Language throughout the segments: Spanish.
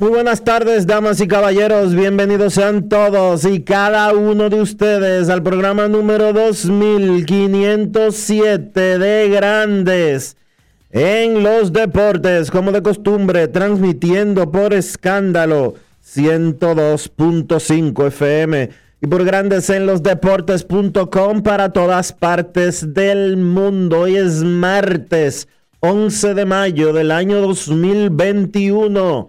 Muy buenas tardes, damas y caballeros. Bienvenidos sean todos y cada uno de ustedes al programa número 2507 de Grandes en los Deportes, como de costumbre, transmitiendo por escándalo 102.5 FM y por Grandes en los Deportes.com para todas partes del mundo. Hoy es martes 11 de mayo del año 2021.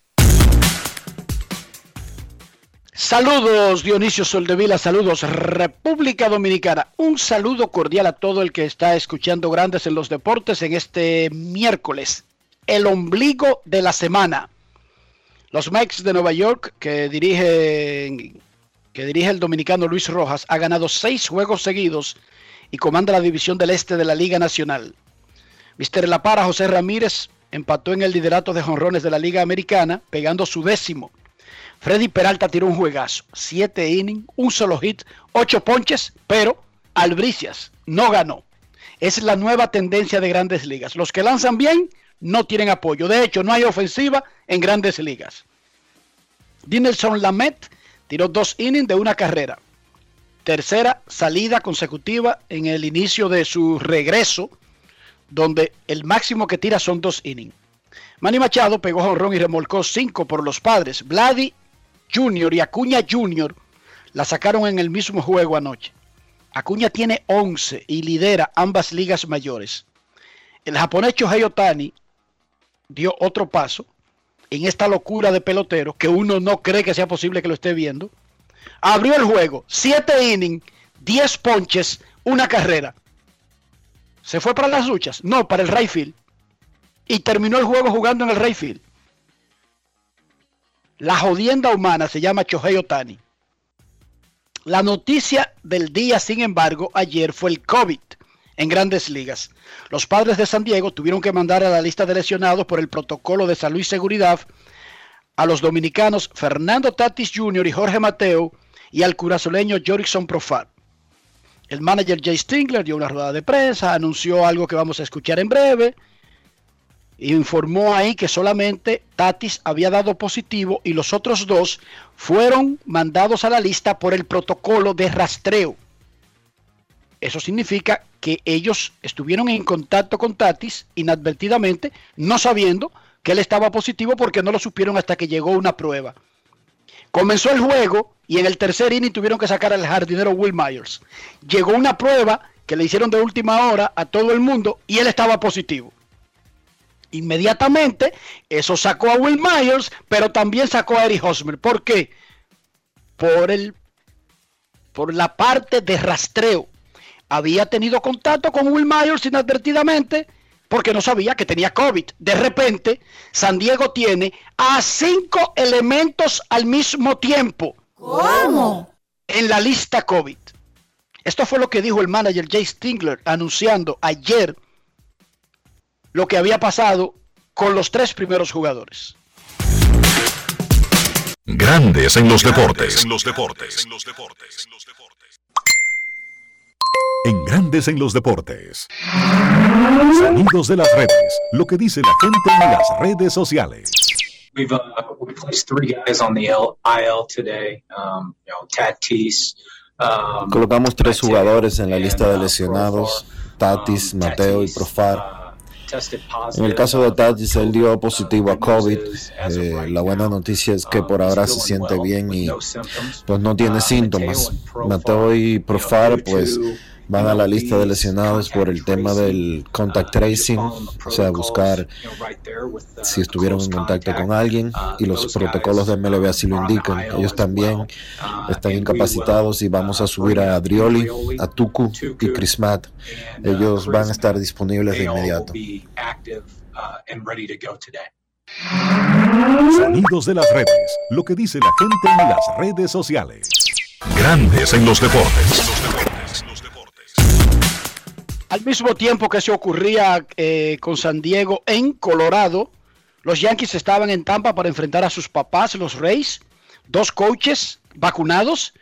Saludos Dionisio Soldevila, saludos República Dominicana. Un saludo cordial a todo el que está escuchando Grandes en los Deportes en este miércoles, el ombligo de la semana. Los Mets de Nueva York, que dirige, que dirige el dominicano Luis Rojas, ha ganado seis juegos seguidos y comanda la división del este de la Liga Nacional. Mister La Para, José Ramírez, empató en el liderato de jonrones de la Liga Americana, pegando su décimo. Freddy Peralta tiró un juegazo, siete innings, un solo hit, ocho ponches, pero Albricias no ganó. Es la nueva tendencia de grandes ligas. Los que lanzan bien no tienen apoyo. De hecho, no hay ofensiva en grandes ligas. Dinelson Lamet tiró dos innings de una carrera. Tercera salida consecutiva en el inicio de su regreso, donde el máximo que tira son dos innings. Manny Machado pegó jonrón y remolcó cinco por los padres. Vladi Jr. y Acuña Jr. la sacaron en el mismo juego anoche. Acuña tiene 11 y lidera ambas ligas mayores. El japonés Shohei Otani dio otro paso en esta locura de pelotero que uno no cree que sea posible que lo esté viendo. Abrió el juego, 7 innings, 10 ponches, una carrera. ¿Se fue para las luchas? No, para el right field. Y terminó el juego jugando en el right field. La jodienda humana se llama Chohei Otani. La noticia del día, sin embargo, ayer fue el COVID en grandes ligas. Los padres de San Diego tuvieron que mandar a la lista de lesionados por el protocolo de salud y seguridad a los dominicanos Fernando Tatis Jr. y Jorge Mateo y al curazoleño Jorikson Profar. El manager Jay Stingler dio una rueda de prensa, anunció algo que vamos a escuchar en breve informó ahí que solamente Tatis había dado positivo y los otros dos fueron mandados a la lista por el protocolo de rastreo. Eso significa que ellos estuvieron en contacto con Tatis inadvertidamente, no sabiendo que él estaba positivo porque no lo supieron hasta que llegó una prueba. Comenzó el juego y en el tercer inning tuvieron que sacar al jardinero Will Myers. Llegó una prueba que le hicieron de última hora a todo el mundo y él estaba positivo. Inmediatamente, eso sacó a Will Myers, pero también sacó a Eric Hosmer. ¿Por qué? Por, el, por la parte de rastreo. había tenido contacto con Will Myers inadvertidamente porque no sabía que tenía COVID. De repente, San Diego tiene a cinco elementos al mismo tiempo. ¿Cómo? En la lista COVID. Esto fue lo que dijo el manager Jay Stingler anunciando ayer lo que había pasado con los tres primeros jugadores. Grandes en los deportes. En los deportes. En los deportes. En Grandes en los deportes. Sonidos de las redes. Lo que dice la gente en las redes sociales. We've uh, we placed three guys on the L- IL today. Um, you know, Tatis. Um, Colocamos tres jugadores en la lista de and, uh, lesionados. Tatis, Um, Mateo y Profar. Uh, En el caso de uh, él dio positivo a COVID. Eh, la buena noticia es que um, por ahora se siente bien y pues no tiene Uh, síntomas. Mateo y Profar pues van a la lista de lesionados por el tema del contact tracing, o sea, buscar si estuvieron en contacto con alguien y los protocolos de MLB así lo indican. Ellos también están incapacitados y vamos a subir a Adrioli, a Tuku y Chris Matt. Ellos van a estar disponibles de inmediato. Sonidos de las redes. Lo que dice la gente en las redes sociales. Grandes en los deportes. Al mismo tiempo que se ocurría eh, con San Diego en Colorado, los Yankees estaban en Tampa para enfrentar a sus papás, los Rays. Dos coaches vacunados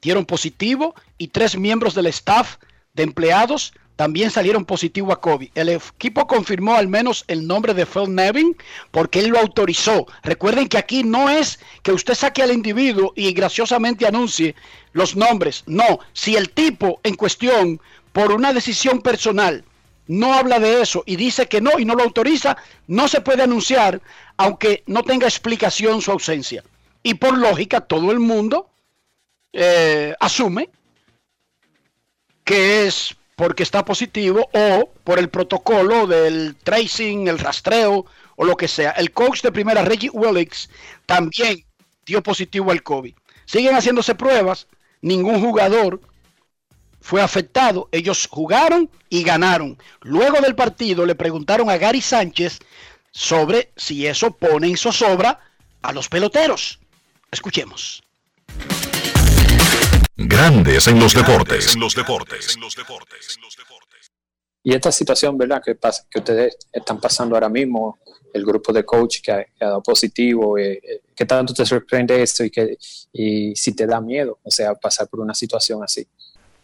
dieron positivo y tres miembros del staff de empleados también salieron positivo a COVID. El equipo confirmó al menos el nombre de Phil Nevin porque él lo autorizó. Recuerden que aquí no es que usted saque al individuo y graciosamente anuncie los nombres. No, si el tipo en cuestión por una decisión personal no habla de eso y dice que no y no lo autoriza, no se puede anunciar aunque no tenga explicación su ausencia. Y por lógica todo el mundo eh, asume que es porque está positivo o por el protocolo del tracing, el rastreo o lo que sea. El coach de primera, Reggie Willicks, también dio positivo al COVID. Siguen haciéndose pruebas, ningún jugador fue afectado. Ellos jugaron y ganaron. Luego del partido le preguntaron a Gary Sánchez sobre si eso pone en zozobra a los peloteros. Escuchemos. Grandes en los deportes. En los deportes. Y esta situación, ¿verdad? Que, pasa, que ustedes están pasando ahora mismo, el grupo de coach que ha, que ha dado positivo, eh, eh, ¿qué tanto te sorprende esto y, que, y si te da miedo, o sea, pasar por una situación así?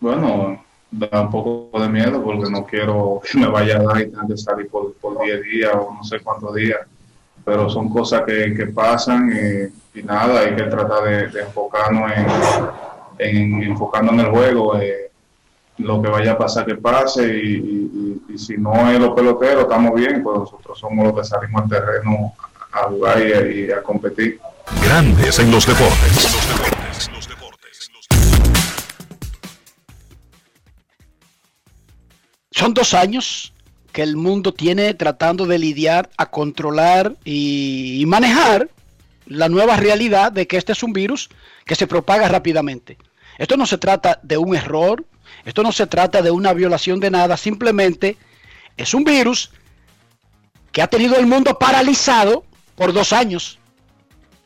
Bueno, da un poco de miedo porque no quiero que me vaya a dar y tenga que salir por, por 10 días o no sé cuántos días, pero son cosas que, que pasan y, nada, hay que tratar de, enfocarnos en, en, enfocarnos en el juego. Eh, lo que vaya a pasar que pase y, si no es los peloteros estamos bien, pues nosotros somos los que salimos al terreno a jugar y, y a competir. Grandes en los deportes, Son dos años que el mundo tiene tratando de lidiar, a controlar y, manejar la nueva realidad de que este es un virus que se propaga rápidamente. Esto no se trata de un error, esto no se trata de una violación de nada, simplemente es un virus que ha tenido el mundo paralizado por dos años.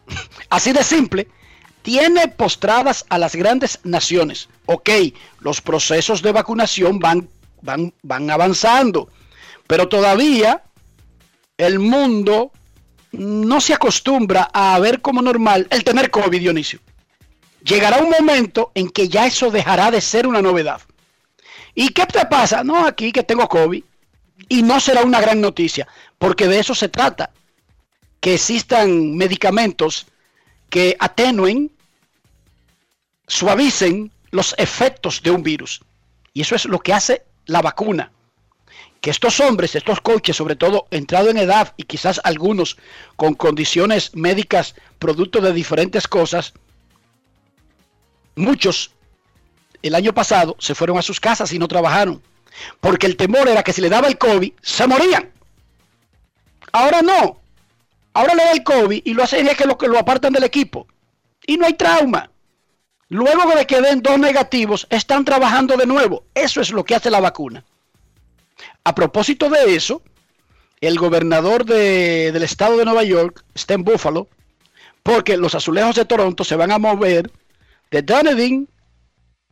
Así de simple. Tiene postradas a las grandes naciones. Ok, los procesos de vacunación van, van, van avanzando, pero todavía el mundo no se acostumbra a ver como normal el tener COVID, Dionisio llegará un momento en que ya eso dejará de ser una novedad. ¿Y qué te pasa? No, aquí que tengo COVID. Y no será una gran noticia, porque de eso se trata. Que existan medicamentos que atenúen, suavicen los efectos de un virus. Y eso es lo que hace la vacuna. Que estos hombres, estos coaches, sobre todo entrado en edad y quizás algunos con condiciones médicas producto de diferentes cosas, muchos el año pasado se fueron a sus casas y no trabajaron. Porque el temor era que si le daba el COVID, se morían. Ahora no. Ahora le da el COVID y lo hacen es que lo apartan del equipo. Y no hay trauma. Luego de que den dos negativos, están trabajando de nuevo. Eso es lo que hace la vacuna. A propósito de eso, el gobernador de- del estado de Nueva York está en Buffalo, porque los azulejos de Toronto se van a mover de Dunedin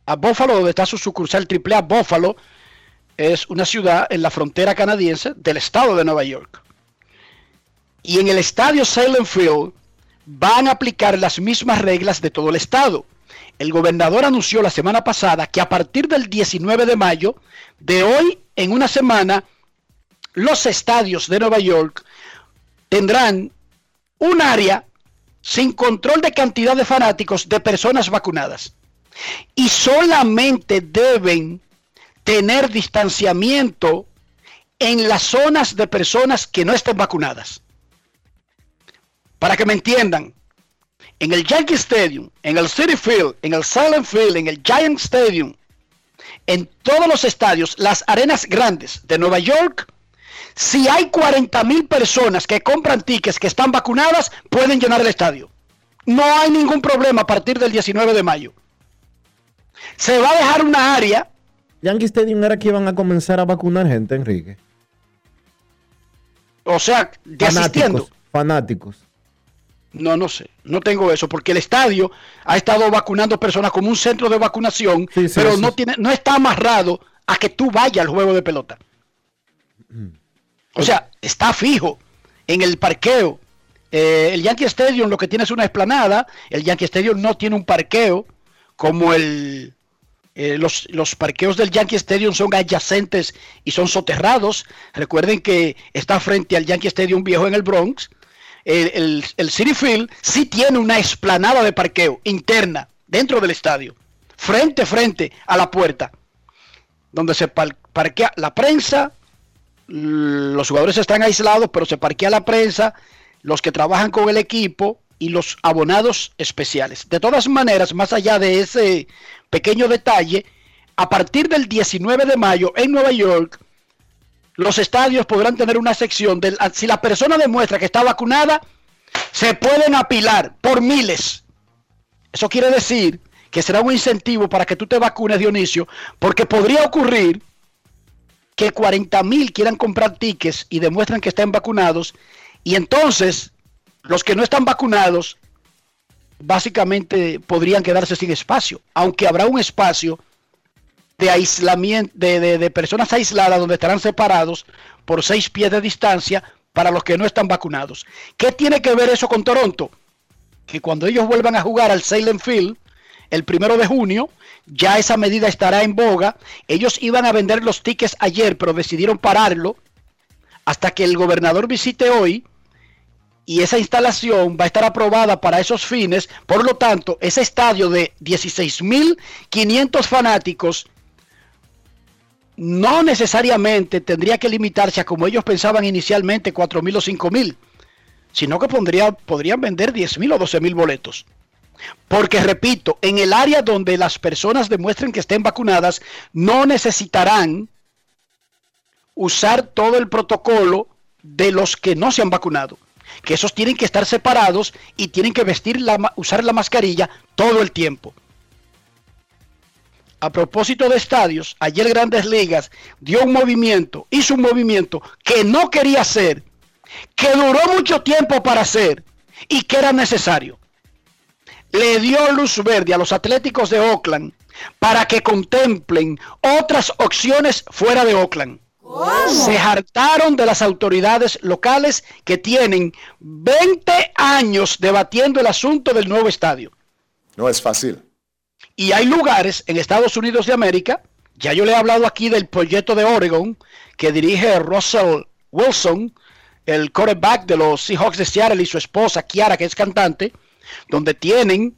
a Buffalo, donde está su sucursal AAA Buffalo, es una ciudad en la frontera canadiense del estado de Nueva York. Y en el estadio Salem Field van a aplicar las mismas reglas de todo el estado. El gobernador anunció la semana pasada que a partir del 19 de mayo, de hoy en una semana, los estadios de Nueva York tendrán un área sin control de cantidad de fanáticos de personas vacunadas. Y solamente deben tener distanciamiento en las zonas de personas que no estén vacunadas. Para que me entiendan, en el Yankee Stadium, en el City Field, en el Silent Field, en el Giant Stadium, en todos los estadios, las arenas grandes de Nueva York, si hay 40 mil personas que compran tickets que están vacunadas, pueden llenar el estadio. No hay ningún problema a partir del 19 de mayo. Se va a dejar una área Yankee Stadium era que iban a comenzar a vacunar gente, Enrique. O sea, de asistiendo. Fanáticos. No, no sé. No tengo eso, porque el estadio ha estado vacunando personas como un centro de vacunación, Sí, sí, pero no tiene, no está amarrado a que tú vayas al juego de pelota. O sea, está fijo en el parqueo. Eh, el Yankee Stadium lo que tiene es una explanada. El Yankee Stadium no tiene un parqueo como el, eh, los, los parqueos del Yankee Stadium son adyacentes y son soterrados. Recuerden que está frente al Yankee Stadium viejo en el Bronx. El, City Field sí tiene una explanada de parqueo interna dentro del estadio, frente frente a la puerta, donde se par- parquea la prensa, los jugadores están aislados, pero se parquea la prensa, los que trabajan con el equipo y los abonados especiales. De todas maneras, más allá de ese pequeño detalle, a partir del 19 de mayo en Nueva York, los estadios podrán tener una sección del si la persona demuestra que está vacunada, se pueden apilar por miles. Eso quiere decir que será un incentivo para que tú te vacunes, Dionisio, porque podría ocurrir que 40 mil quieran comprar tickets y demuestran que están vacunados, y entonces los que no están vacunados básicamente podrían quedarse sin espacio, aunque habrá un espacio de aislamiento, de, de- personas aisladas donde estarán separados por seis pies de distancia para los que no están vacunados. ¿Qué tiene que ver eso con Toronto? Que cuando ellos vuelvan a jugar al Salem Field el primero de junio, ya esa medida estará en boga. Ellos iban a vender los tickets ayer, pero decidieron pararlo hasta que el gobernador visite hoy y esa instalación va a estar aprobada para esos fines. Por lo tanto, ese estadio de 16.500 fanáticos no necesariamente tendría que limitarse a como ellos pensaban inicialmente 4.000 o 5.000, sino que podrían vender 10.000 o 12.000 boletos. Porque repito, en el área donde las personas demuestren que estén vacunadas, no necesitarán usar todo el protocolo de los que no se han vacunado. Que esos tienen que estar separados y tienen que vestir la, usar la mascarilla todo el tiempo. A propósito de estadios, ayer Grandes Ligas dio un movimiento, hizo un movimiento que no quería hacer, que duró mucho tiempo para hacer y que era necesario. Le dio luz verde a los Atléticos de Oakland para que contemplen otras opciones fuera de Oakland. Se hartaron de las autoridades locales que tienen 20 años debatiendo el asunto del nuevo estadio. No es fácil. Y hay lugares en Estados Unidos de América, ya yo le he hablado aquí del proyecto de Oregon que dirige Russell Wilson, el quarterback de los Seahawks de Seattle y su esposa Kiara, que es cantante, donde tienen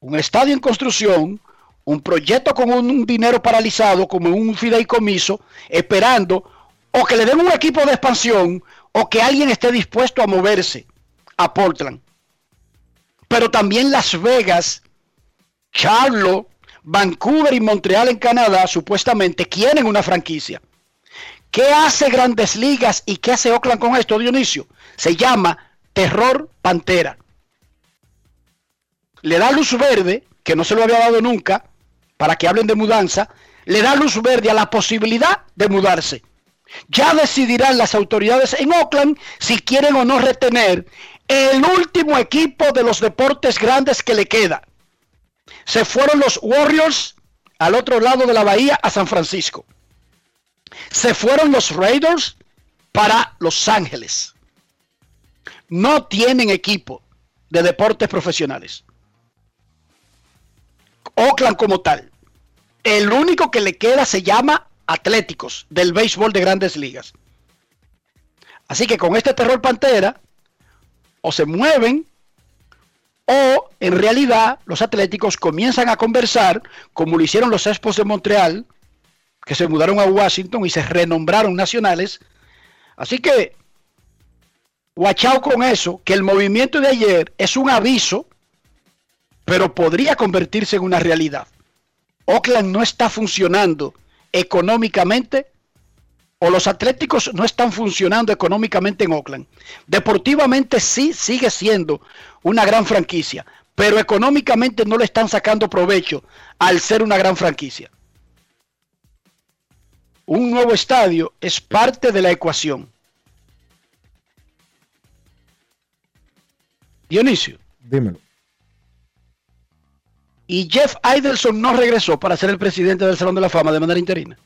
un estadio en construcción, un proyecto con un dinero paralizado, como un fideicomiso, esperando o que le den un equipo de expansión o que alguien esté dispuesto a moverse a Portland. Pero también Las Vegas, Charlotte, Vancouver y Montreal en Canadá supuestamente quieren una franquicia. ¿Qué hace Grandes Ligas y qué hace Oakland con esto, Dionisio? Se llama Terror Pantera. Le da luz verde, que no se lo había dado nunca, para que hablen de mudanza, le da luz verde a la posibilidad de mudarse. Ya decidirán las autoridades en Oakland si quieren o no retener el último equipo de los deportes grandes que le queda. Se fueron los Warriors al otro lado de la bahía a San Francisco. Se fueron los Raiders para Los Ángeles. No tienen equipo de deportes profesionales. Oakland como tal. El único que le queda se llama Atléticos del béisbol de grandes ligas. Así que con este terror pantera, o se mueven, o en realidad los Atléticos comienzan a conversar, como lo hicieron los Expos de Montreal, que se mudaron a Washington y se renombraron nacionales. Así que, guachao con eso, que el movimiento de ayer es un aviso, pero podría convertirse en una realidad. Oakland no está funcionando económicamente o los Atléticos no están funcionando económicamente en Oakland. Deportivamente sí sigue siendo una gran franquicia, pero económicamente no le están sacando provecho al ser una gran franquicia. Un nuevo estadio es parte de la ecuación. Dionisio. Dímelo. Y Jeff Idelson no regresó para ser el presidente del Salón de la Fama de manera interina.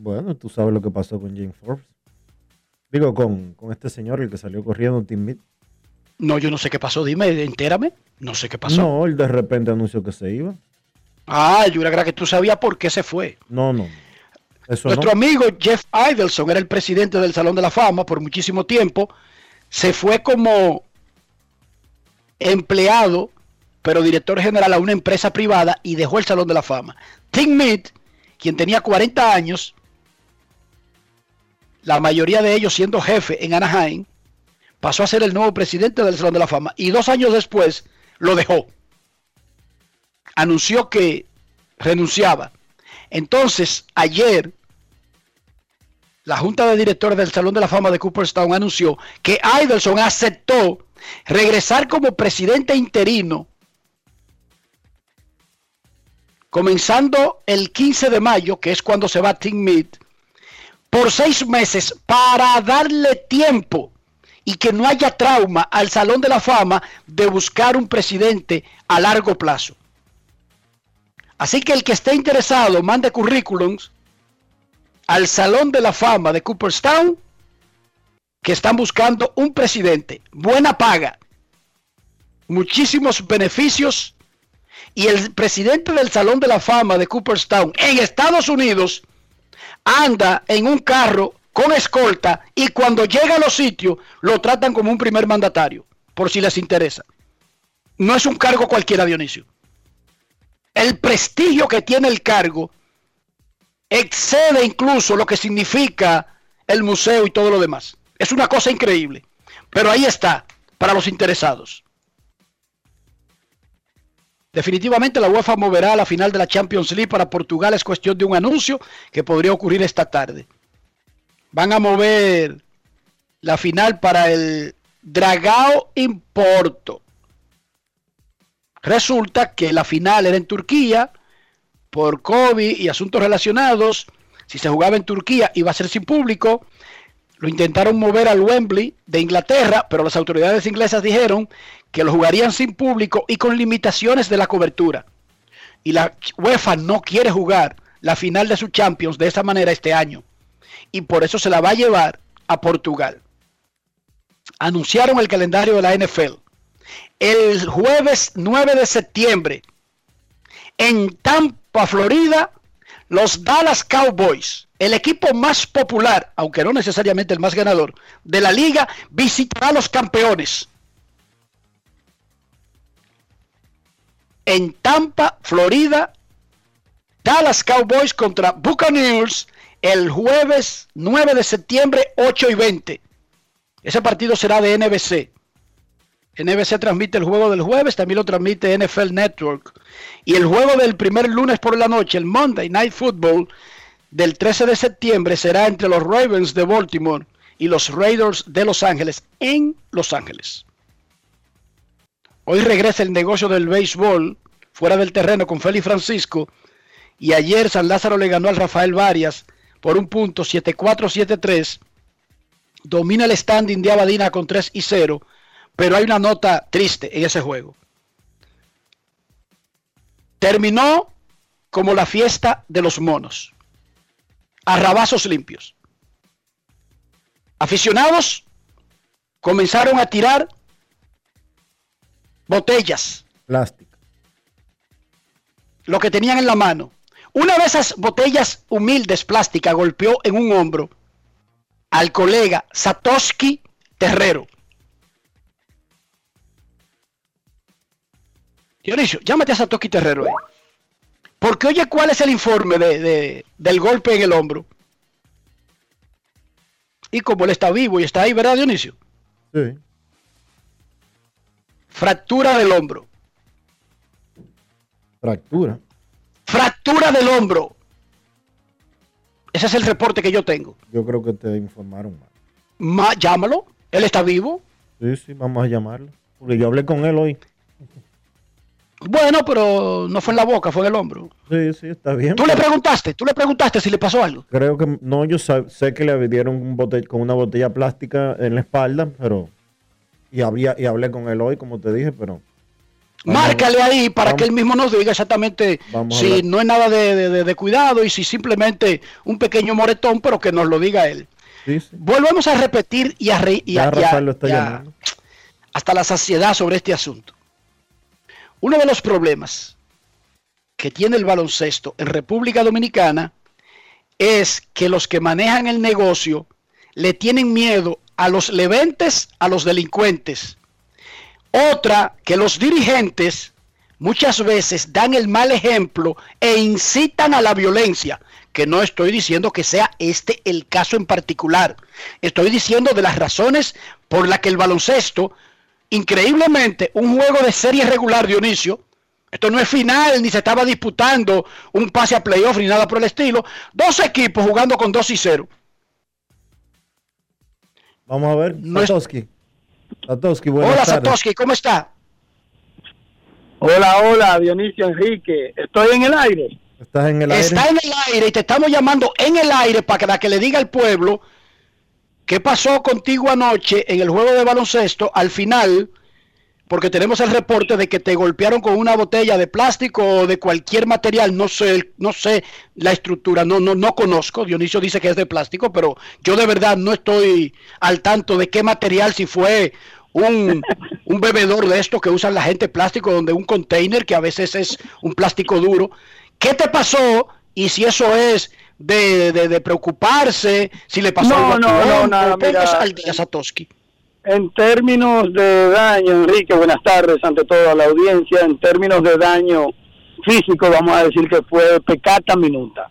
Bueno, tú sabes lo que pasó con James Forbes. Digo, con, con este señor, el que salió corriendo, Tim Mead. No, yo no sé qué pasó, dime, entérame. No sé qué pasó. No, él de repente anunció que se iba. Ah, yo era que tú sabías por qué se fue. No, no. Eso Nuestro no. amigo Jeff Idelson era el presidente del Salón de la Fama por muchísimo tiempo. Se fue como empleado, pero director general a una empresa privada y dejó el Salón de la Fama. Tim Mead, quien tenía 40 años, la mayoría de ellos siendo jefe en Anaheim, pasó a ser el nuevo presidente del Salón de la Fama y dos años después lo dejó. Anunció que renunciaba. Entonces, ayer, la Junta de Directores del Salón de la Fama de Cooperstown anunció que Idelson aceptó regresar como presidente interino comenzando el 15 de mayo, que es cuando se va Tim Mead, por seis meses para darle tiempo y que no haya trauma al Salón de la Fama de buscar un presidente a largo plazo. Así que el que esté interesado, mande currículums al Salón de la Fama de Cooperstown, que están buscando un presidente, buena paga, muchísimos beneficios, y el presidente del Salón de la Fama de Cooperstown en Estados Unidos anda en un carro con escolta y cuando llega a los sitios lo tratan como un primer mandatario, por si les interesa. No es un cargo cualquiera, Dionisio. El prestigio que tiene el cargo excede incluso lo que significa el museo y todo lo demás. Es una cosa increíble. Pero ahí está, para los interesados. Definitivamente la UEFA moverá la final de la Champions League para Portugal. Es cuestión de un anuncio que podría ocurrir esta tarde. Van a mover la final para el Dragao Importo. Resulta que la final era en Turquía por COVID y asuntos relacionados. Si se jugaba en Turquía iba a ser sin público. Lo intentaron mover al Wembley de Inglaterra, pero las autoridades inglesas dijeron que lo jugarían sin público y con limitaciones de la cobertura. Y la UEFA no quiere jugar la final de su Champions de esa manera este año. Y por eso se la va a llevar a Portugal. Anunciaron el calendario de la NFL. El jueves 9 de septiembre, en Tampa, Florida, los Dallas Cowboys, el equipo más popular, aunque no necesariamente el más ganador, de la liga, visitará a los campeones. En Tampa, Florida, Dallas Cowboys contra Buccaneers el jueves 9 de septiembre, 8 y 20. Ese partido será de NBC. NBC transmite el juego del jueves, también lo transmite NFL Network. Y el juego del primer lunes por la noche, el Monday Night Football, del 13 de septiembre, será entre los Ravens de Baltimore y los Raiders de Los Ángeles, en Los Ángeles. Hoy regresa el negocio del béisbol fuera del terreno con Félix Francisco. Y ayer San Lázaro le ganó al Rafael Varias por un punto 7-4-7-3. Domina el standing de Abadina con 3 y 0. Pero hay una nota triste en ese juego. Terminó como la fiesta de los monos. Arrabazos limpios. Aficionados comenzaron a tirar botellas. Plástico. Lo que tenían en la mano. Una de esas botellas humildes plásticas golpeó en un hombro al colega Satoshi Terrero. Dionisio, llámate a Satoshi Terrero. ahí. Porque oye, ¿cuál es el informe de, de- del golpe en el hombro? Y como él está vivo y está ahí, ¿verdad, Dionisio? Sí. Fractura del hombro. Fractura. Fractura del hombro. Ese es el reporte que yo tengo. Yo creo que te informaron mal. Ma- llámalo. Él está vivo. Sí, sí, vamos a llamarlo. Porque yo hablé con él hoy. Bueno, pero no fue en la boca, fue en el hombro. Sí, sí, está bien. Tú le preguntaste, tú le preguntaste si le pasó algo. Creo que no, yo sé que le dieron un con una botella plástica en la espalda, pero y había y hablé con él hoy, como te dije, pero a- Márcale ahí para vamos- que él mismo nos diga exactamente a si no es nada de, de- de- de cuidado y si simplemente un pequeño moretón, pero que nos lo diga él. sí, sí. Volvemos a repetir y a reír Ya Rafael lo está llamando. hasta la saciedad sobre este asunto. Uno de los problemas que tiene el baloncesto en República Dominicana es que los que manejan el negocio le tienen miedo a los leventes, a los delincuentes. Otra, que los dirigentes muchas veces dan el mal ejemplo e incitan a la violencia, que no estoy diciendo que sea este el caso en particular. Estoy diciendo de las razones por las que el baloncesto, increíblemente, un juego de serie regular, Dionisio, esto no es final, ni se estaba disputando un pase a playoff, ni nada por el estilo. Dos equipos jugando con 2 y 0. Vamos a ver, No es- Satoshi. Satoshi, buenas Hola, tardes. Satoshi, ¿cómo está? Hola, hola, Dionisio Enrique. Estoy en el aire. ¿Estás en el aire? Está en el aire y te estamos llamando en el aire para que le diga al pueblo qué pasó contigo anoche en el juego de baloncesto al final, porque tenemos el reporte de que te golpearon con una botella de plástico o de cualquier material, no sé, no sé la estructura, no, no, no conozco. Dionisio dice que es de plástico, pero yo de verdad no estoy al tanto de qué material, si fue un, un bebedor de esto que usan la gente plástico, donde un container que a veces es un plástico duro. ¿Qué te pasó? Y si eso es de, de- de preocuparse, si le pasó No, algo a tu no, no, hombre, nada, pongas mira. al día, Satoshi. En términos de daño, Enrique, buenas tardes ante toda la audiencia. En términos de daño físico, vamos a decir que fue pecata minuta.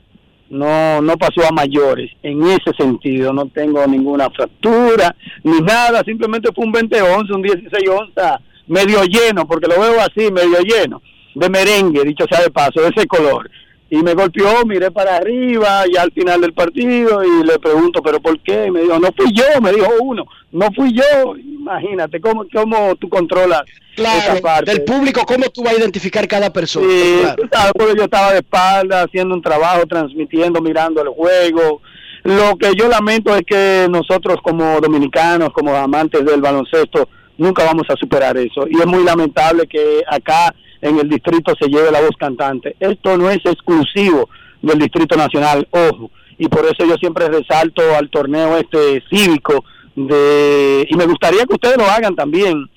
No, no pasó a mayores en ese sentido. No tengo ninguna fractura ni nada. Simplemente fue un 20 onzas, un 16 onzas medio lleno, porque lo veo así, medio lleno, de merengue, dicho sea de paso, de ese color. Y me golpeó, miré para arriba ya al final del partido y le pregunto, ¿pero por qué? Y me dijo, no fui yo, me dijo uno, no fui yo. Imagínate cómo, cómo tú controlas esa Claro, parte. del público, ¿cómo tú vas a identificar cada persona? Sí, Claro. tú sabes, porque yo estaba de espalda haciendo un trabajo, transmitiendo, mirando el juego. Lo que yo lamento es que nosotros como dominicanos, como amantes del baloncesto, nunca vamos a superar eso. Y es muy lamentable que acá en el distrito se lleve la voz cantante. Esto no es exclusivo del Distrito Nacional, ojo. Y por eso yo siempre resalto al torneo este cívico de y me gustaría que ustedes lo hagan también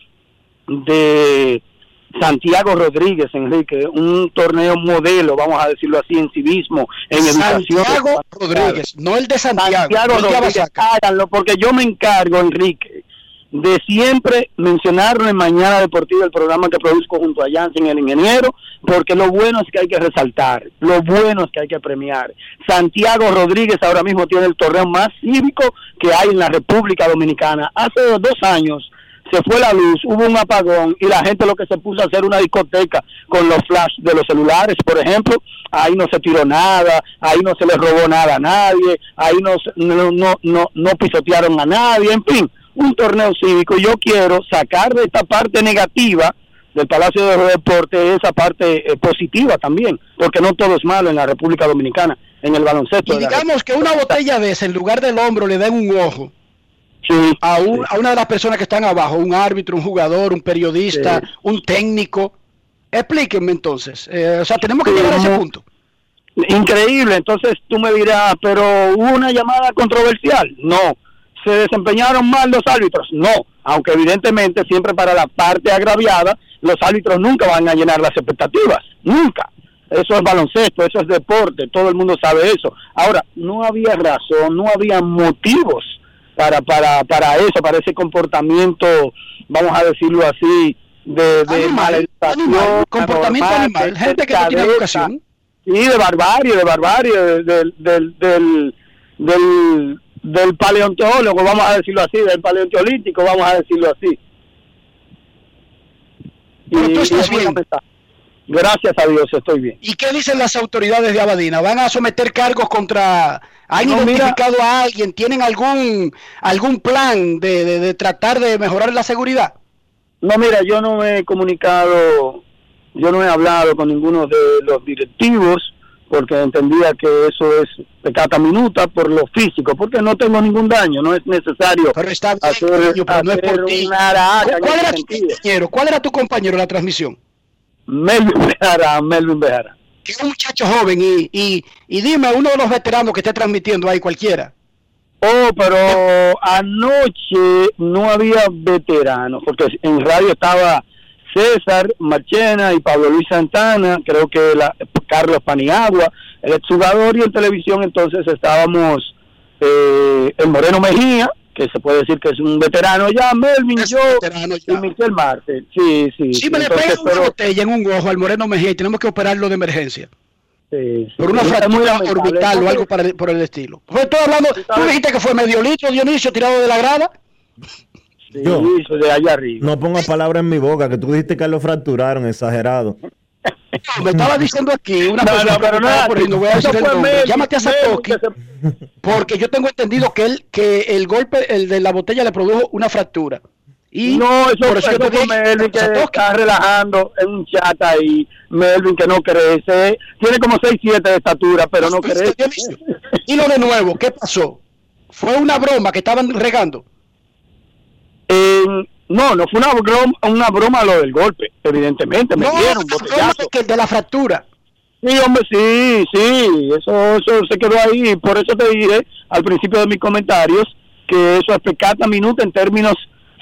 de Santiago Rodríguez, Enrique, un torneo modelo, vamos a decirlo así, en civismo, en educación. Santiago Rodríguez, no el de Santiago. Santiago Rodríguez, háganlo, porque yo me encargo, Enrique, de siempre mencionarlo en Mañana Deportiva, el programa que produzco junto a Jansen, el ingeniero, porque lo bueno es que hay que resaltar, lo bueno es que hay que premiar. Santiago Rodríguez ahora mismo tiene el torneo más cívico que hay en la República Dominicana. Hace dos años se fue la luz, hubo un apagón y la gente lo que se puso a hacer una discoteca con los flash de los celulares, por ejemplo, ahí no se tiró nada, ahí no se le robó nada a nadie, ahí no no no no, no pisotearon a nadie, en fin, un torneo cívico. Yo quiero sacar de esta parte negativa del Palacio de los Deportes esa parte eh, positiva también, porque no todo es malo en la República Dominicana, en el baloncesto. Y digamos que una botella de esa, en lugar del hombro, le den un ojo Sí, a, un- sí. a una de las personas que están abajo, un árbitro, un jugador, un periodista, Sí. un técnico. Explíquenme entonces. Eh, o sea, tenemos que llegar a ese punto. Increíble, entonces tú me dirás, pero hubo una llamada controversial. No. ¿Se desempeñaron mal los árbitros? No. Aunque evidentemente siempre para la parte agraviada, los árbitros nunca van a llenar las expectativas. Nunca. Eso es baloncesto, eso es deporte, todo el mundo sabe eso. Ahora, no había razón, no había motivos para, para, para eso, para ese comportamiento, vamos a decirlo así, de, de Animal, comportamiento anormal, animal, gente que no tiene educación. Sí, de barbarie, de barbarie, de- del, del, del, del, del paleontólogo, vamos a decirlo así, del paleontolítico, vamos a decirlo así. Pero tú estás bien. Gracias a Dios estoy bien. ¿Y qué dicen las autoridades de Abadina? ¿Van a someter cargos contra... ¿Han No, mira- identificado a alguien? ¿Tienen algún algún plan de, de- de tratar de mejorar la seguridad? No, mira, yo no he comunicado, yo no he hablado con ninguno de los directivos porque entendía que eso es pecata minuta por lo físico, porque no tengo ningún daño, no es necesario Pero está bien, hacer, coño, pero no es por ti. ¿Cuál era tu compañero? ¿Cuál era tu compañero en la transmisión? Melvin Bejara, Melvin Bejara. Que es un muchacho joven y, y, y dime uno de los veteranos que esté transmitiendo ahí cualquiera. Oh, pero anoche no había veteranos, porque en radio estaba César Marchena y Pablo Luis Santana, creo que la, Carlos Paniagua, el exjugador, y en televisión entonces estábamos eh, el Moreno Mejía, que se puede decir que es un veterano ya, Melvin, Es yo y Michel Marte. Sí, sí. Si sí, me le pegan una pero- botella en un ojo al Moreno Mejía y tenemos que operarlo de emergencia. sí, sí, Por una fractura orbital o algo para el- por el estilo. Todo hablando, tú dijiste que fue medio litro, Dionisio, tirado de la grada. Sí, Yo. de allá arriba. No pongas palabras en mi boca, que tú dijiste que lo fracturaron, exagerado. Me estaba diciendo aquí una No, persona no, pero voy a eso decir el nombre. Llámate a se- porque yo tengo entendido que él, que el golpe, el de la botella le produjo una fractura. Y no, eso, por eso eso yo te Melvin que está relajando en un chat ahí. Melvin que no crece. Tiene como 6, 7 de estatura, pero no crece. Y lo de nuevo, ¿qué pasó? Fue una broma que estaban regando. En- no, no fue una broma, una broma lo del golpe, evidentemente. Me No, dieron la botellazo. que de la fractura. Sí, hombre, sí, sí, eso, eso se quedó ahí. Por eso te dije al principio de mis comentarios que eso es pecata minuta en términos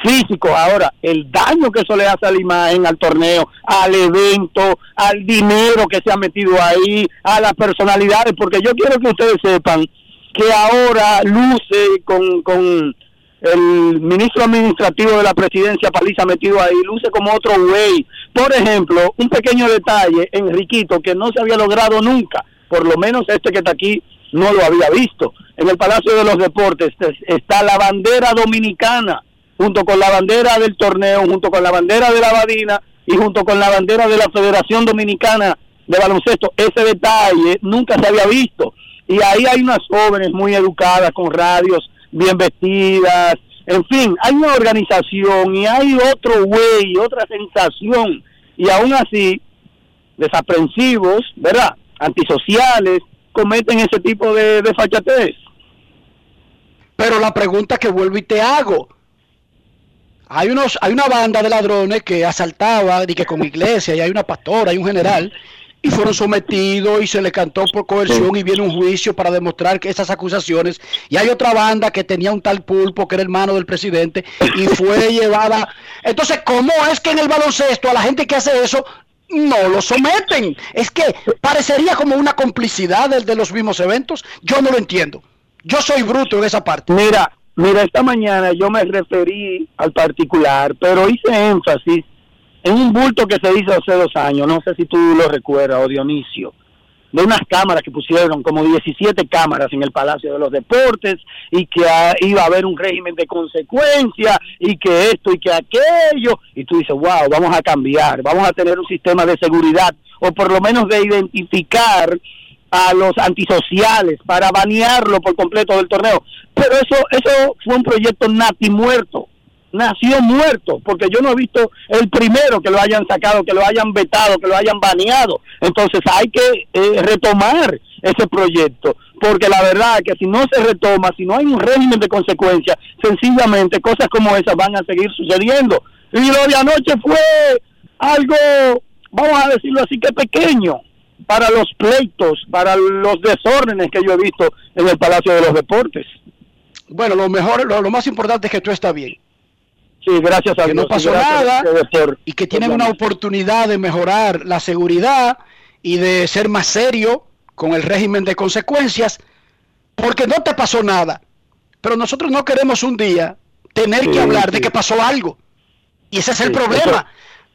físicos. Ahora, el daño que eso le hace a la imagen, al torneo, al evento, al dinero que se ha metido ahí, a las personalidades, porque yo quiero que ustedes sepan que ahora luce con, con el ministro administrativo de la presidencia, Paliza, metido ahí, luce como otro güey. Por ejemplo, un pequeño detalle, Enriquito, que no se había logrado nunca, por lo menos este que está aquí no lo había visto. En el Palacio de los Deportes es- está la bandera dominicana, junto con la bandera del torneo, junto con la bandera de la Badina y junto con la bandera de la Federación Dominicana de Baloncesto. Ese detalle nunca se había visto. Y ahí hay unas jóvenes muy educadas, con radios bien vestidas, en fin, hay una organización y hay otro güey, otra sensación. Y aún así, desaprensivos, ¿verdad? Antisociales, cometen ese tipo de, de fachatez. Pero la pregunta que vuelvo y te hago. Hay unos, hay una banda de ladrones que asaltaba, y que con iglesia, y hay una pastora, hay un general, y fueron sometidos y se le cantó por coerción y viene un juicio para demostrar que esas acusaciones. Y hay otra banda que tenía un tal pulpo que era hermano del presidente y fue llevada. Entonces, ¿cómo es que en el baloncesto a la gente que hace eso no lo someten? Es que parecería como una complicidad de, de los mismos eventos. Yo no lo entiendo. Yo soy bruto en esa parte. Mira, mira, esta mañana yo me referí al particular, pero hice énfasis en un bulto que se hizo hace dos años, no sé si tú lo recuerdas, o Dionisio, de unas cámaras que pusieron, como 17 cámaras en el Palacio de los Deportes, y que iba a haber un régimen de consecuencia, y que esto y que aquello, y tú dices, wow, vamos a cambiar, vamos a tener un sistema de seguridad, o por lo menos de identificar a los antisociales para banearlo por completo del torneo. Pero eso eso fue un proyecto nati muerto. Nació muerto, porque yo no he visto el primero que lo hayan sacado, que lo hayan vetado, que lo hayan baneado. Entonces hay que eh, retomar ese proyecto, porque la verdad que si no se retoma, si no hay un régimen de consecuencias, sencillamente cosas como esas van a seguir sucediendo. Y lo de anoche fue algo, vamos a decirlo así, que pequeño para los pleitos, para los desórdenes que yo he visto en el Palacio de los Deportes. Bueno, lo mejor, lo, lo más importante es que tú estás bien. Sí, gracias a que no Dios, pasó gracias nada por- y que tienen una oportunidad de mejorar la seguridad y de ser más serio con el régimen de consecuencias, porque no te pasó nada. Pero nosotros no queremos un día tener Sí, que hablar de que pasó algo. Y ese es el problema. eso-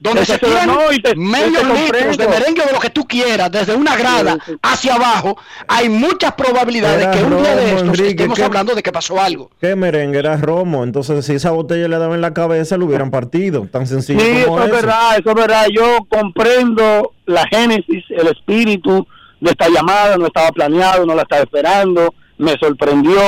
donde se tiran no, te litros de merengue de lo que tú quieras, desde una grada Sí, sí. hacia abajo, hay muchas probabilidades Era que un día de estos Enrique, estemos ¿qué- hablando de que pasó algo. ¿Qué merengue? Era Romo. Entonces, si esa botella le daba en la cabeza, lo hubieran partido. Tan sencillo Sí, como eso es verdad, eso es verdad. Yo comprendo la génesis, el espíritu de esta llamada, no estaba planeado, no la estaba esperando, me sorprendió,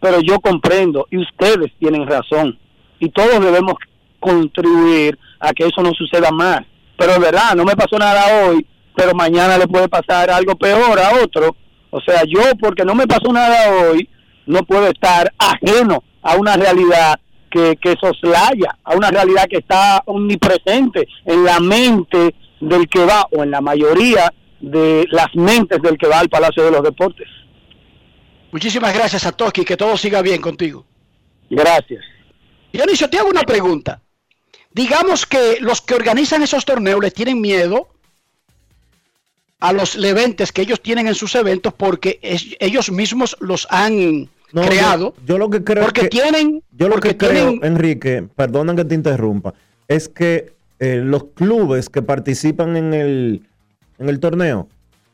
pero yo comprendo y ustedes tienen razón. Y todos debemos contribuir a que eso no suceda más. Pero es verdad, no me pasó nada hoy, pero mañana le puede pasar algo peor a otro. O sea, yo porque no me pasó nada hoy, no puedo estar ajeno a una realidad que, que soslaya, a una realidad que está omnipresente en la mente del que va, o en la mayoría de las mentes del que va al Palacio de los Deportes. Muchísimas gracias a Toski, que todo siga bien contigo. Gracias. Dionisio, te hago una pregunta. Digamos que los que organizan esos torneos les tienen miedo a los leventes que ellos tienen en sus eventos porque es- ellos mismos los han No, creado. Yo, yo lo que creo porque que, tienen, yo lo que creo, tienen- Enrique, perdona que te interrumpa, es que eh, los clubes que participan en el, en el torneo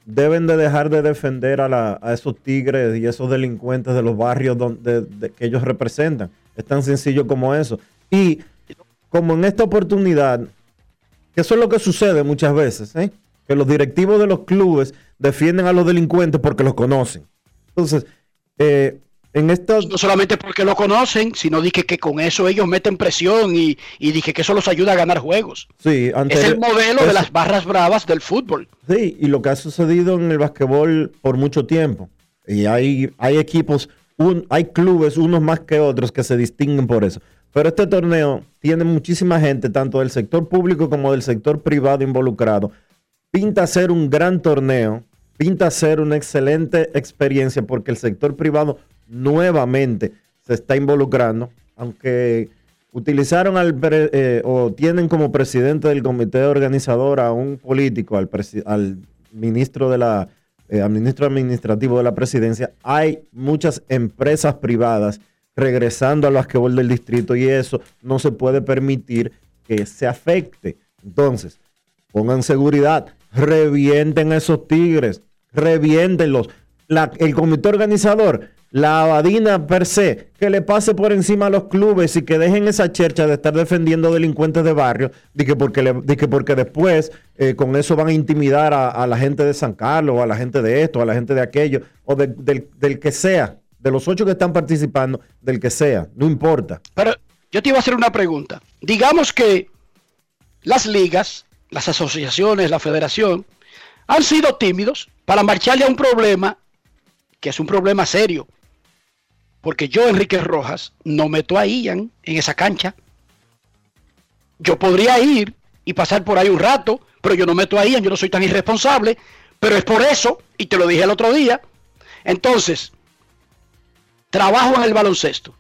deben de dejar de defender a, la- a esos tigres y esos delincuentes de los barrios donde, de- que ellos representan. Es tan sencillo como eso. Y como en esta oportunidad, que eso es lo que sucede muchas veces, ¿eh? que los directivos de los clubes defienden a los delincuentes porque los conocen. Entonces, eh, en esta... no solamente porque lo conocen, sino dije que con eso ellos meten presión y, y dije que eso los ayuda a ganar juegos. Sí, Es el modelo de las barras bravas del fútbol. Sí, y lo que ha sucedido en el basquetbol por mucho tiempo. Y hay, hay equipos, un- hay clubes, unos más que otros, que se distinguen por eso. Pero este torneo tiene muchísima gente, tanto del sector público como del sector privado involucrado. Pinta ser un gran torneo, pinta ser una excelente experiencia porque el sector privado nuevamente se está involucrando, aunque utilizaron al pre- eh, o tienen como presidente del comité organizador a un político, al, al ministro de la eh, al ministro administrativo de la presidencia, hay muchas empresas privadas regresando al basquetbol del distrito y eso no se puede permitir que se afecte. Entonces, pongan seguridad, revienten a esos tigres, reviéntenlos. El comité organizador, la abadina per se, que le pase por encima a los clubes y que dejen esa chercha de estar defendiendo delincuentes de barrio, de que porque, le- que porque después eh, con eso van a intimidar a, a la gente de San Carlos, a la gente de esto, a la gente de aquello, o de- del, del que sea, de los ocho que están participando, del que sea, no importa. Pero yo te iba a hacer una pregunta. Digamos que las ligas, las asociaciones, la federación, han sido tímidos para marcharle a un problema que es un problema serio. Porque yo, Enrique Rojas, no meto a Ian en esa cancha. Yo podría ir y pasar por ahí un rato, pero yo no meto a Ian, yo no soy tan irresponsable. Pero es por eso, y te lo dije el otro día. Entonces, trabajo en el baloncesto.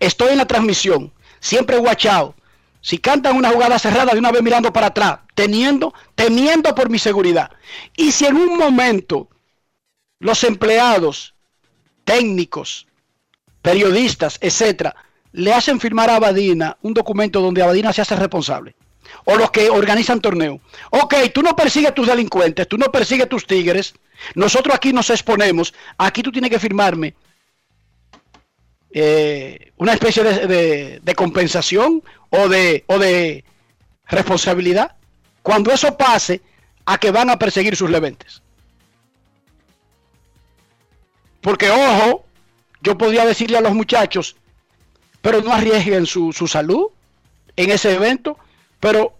Estoy en la transmisión, siempre guachado. Si cantan una jugada cerrada, de una vez mirando para atrás, teniendo, temiendo por mi seguridad. Y si en un momento los empleados, técnicos, periodistas, etcétera, le hacen firmar a Abadina un documento donde Abadina se hace responsable. O los que organizan torneo. Ok, tú no persigues tus delincuentes, tú no persigues tus tigres. Nosotros aquí nos exponemos. Aquí tú tienes que firmarme eh, una especie de, compensación o de, o de responsabilidad. Cuando eso pase, a que van a perseguir sus leventes. Porque, ojo, yo podría decirle a los muchachos, pero no arriesguen su, su salud, en ese evento, pero,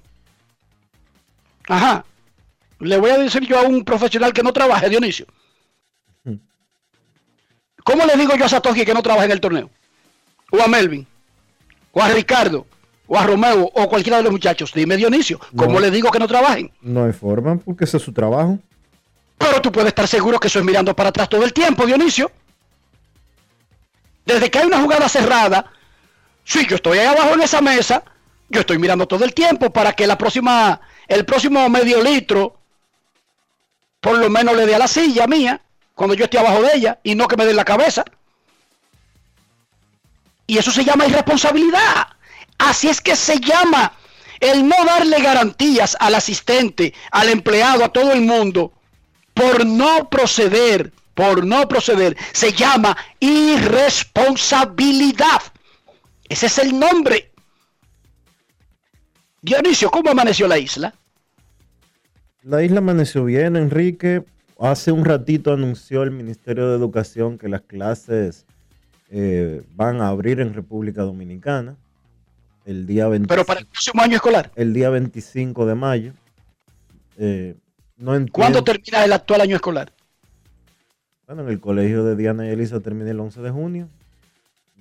ajá, le voy a decir yo a un profesional que no trabaje, Dionisio. ¿Cómo le digo yo a Satoshi que no trabaje en el torneo? O a Melvin, o a Ricardo, o a Romeo, o cualquiera de los muchachos. Dime, Dionisio, ¿cómo No. le digo que no trabajen? No hay forma, porque ese es su trabajo. Pero tú puedes estar seguro que eso es mirando para atrás todo el tiempo, Dionisio. Desde que hay una jugada cerrada, si yo estoy ahí abajo en esa mesa, yo estoy mirando todo el tiempo para que la próxima, el próximo medio litro, por lo menos le dé a la silla mía, cuando yo esté abajo de ella, y no que me dé en la cabeza. Y eso se llama irresponsabilidad. Así es que se llama el no darle garantías al asistente, al empleado, a todo el mundo, por no proceder, por no proceder, se llama irresponsabilidad. Ese es el nombre. Dionisio, ¿cómo amaneció la isla? La isla amaneció bien, Enrique. Hace un ratito anunció el Ministerio de Educación que las clases eh, van a abrir en República Dominicana el día 20 Pero para el próximo año escolar. el día 25 de mayo. Eh, no entiendo. ¿Cuándo termina el actual año escolar? Bueno, en el colegio de Diana y Elisa termina el 11 de junio.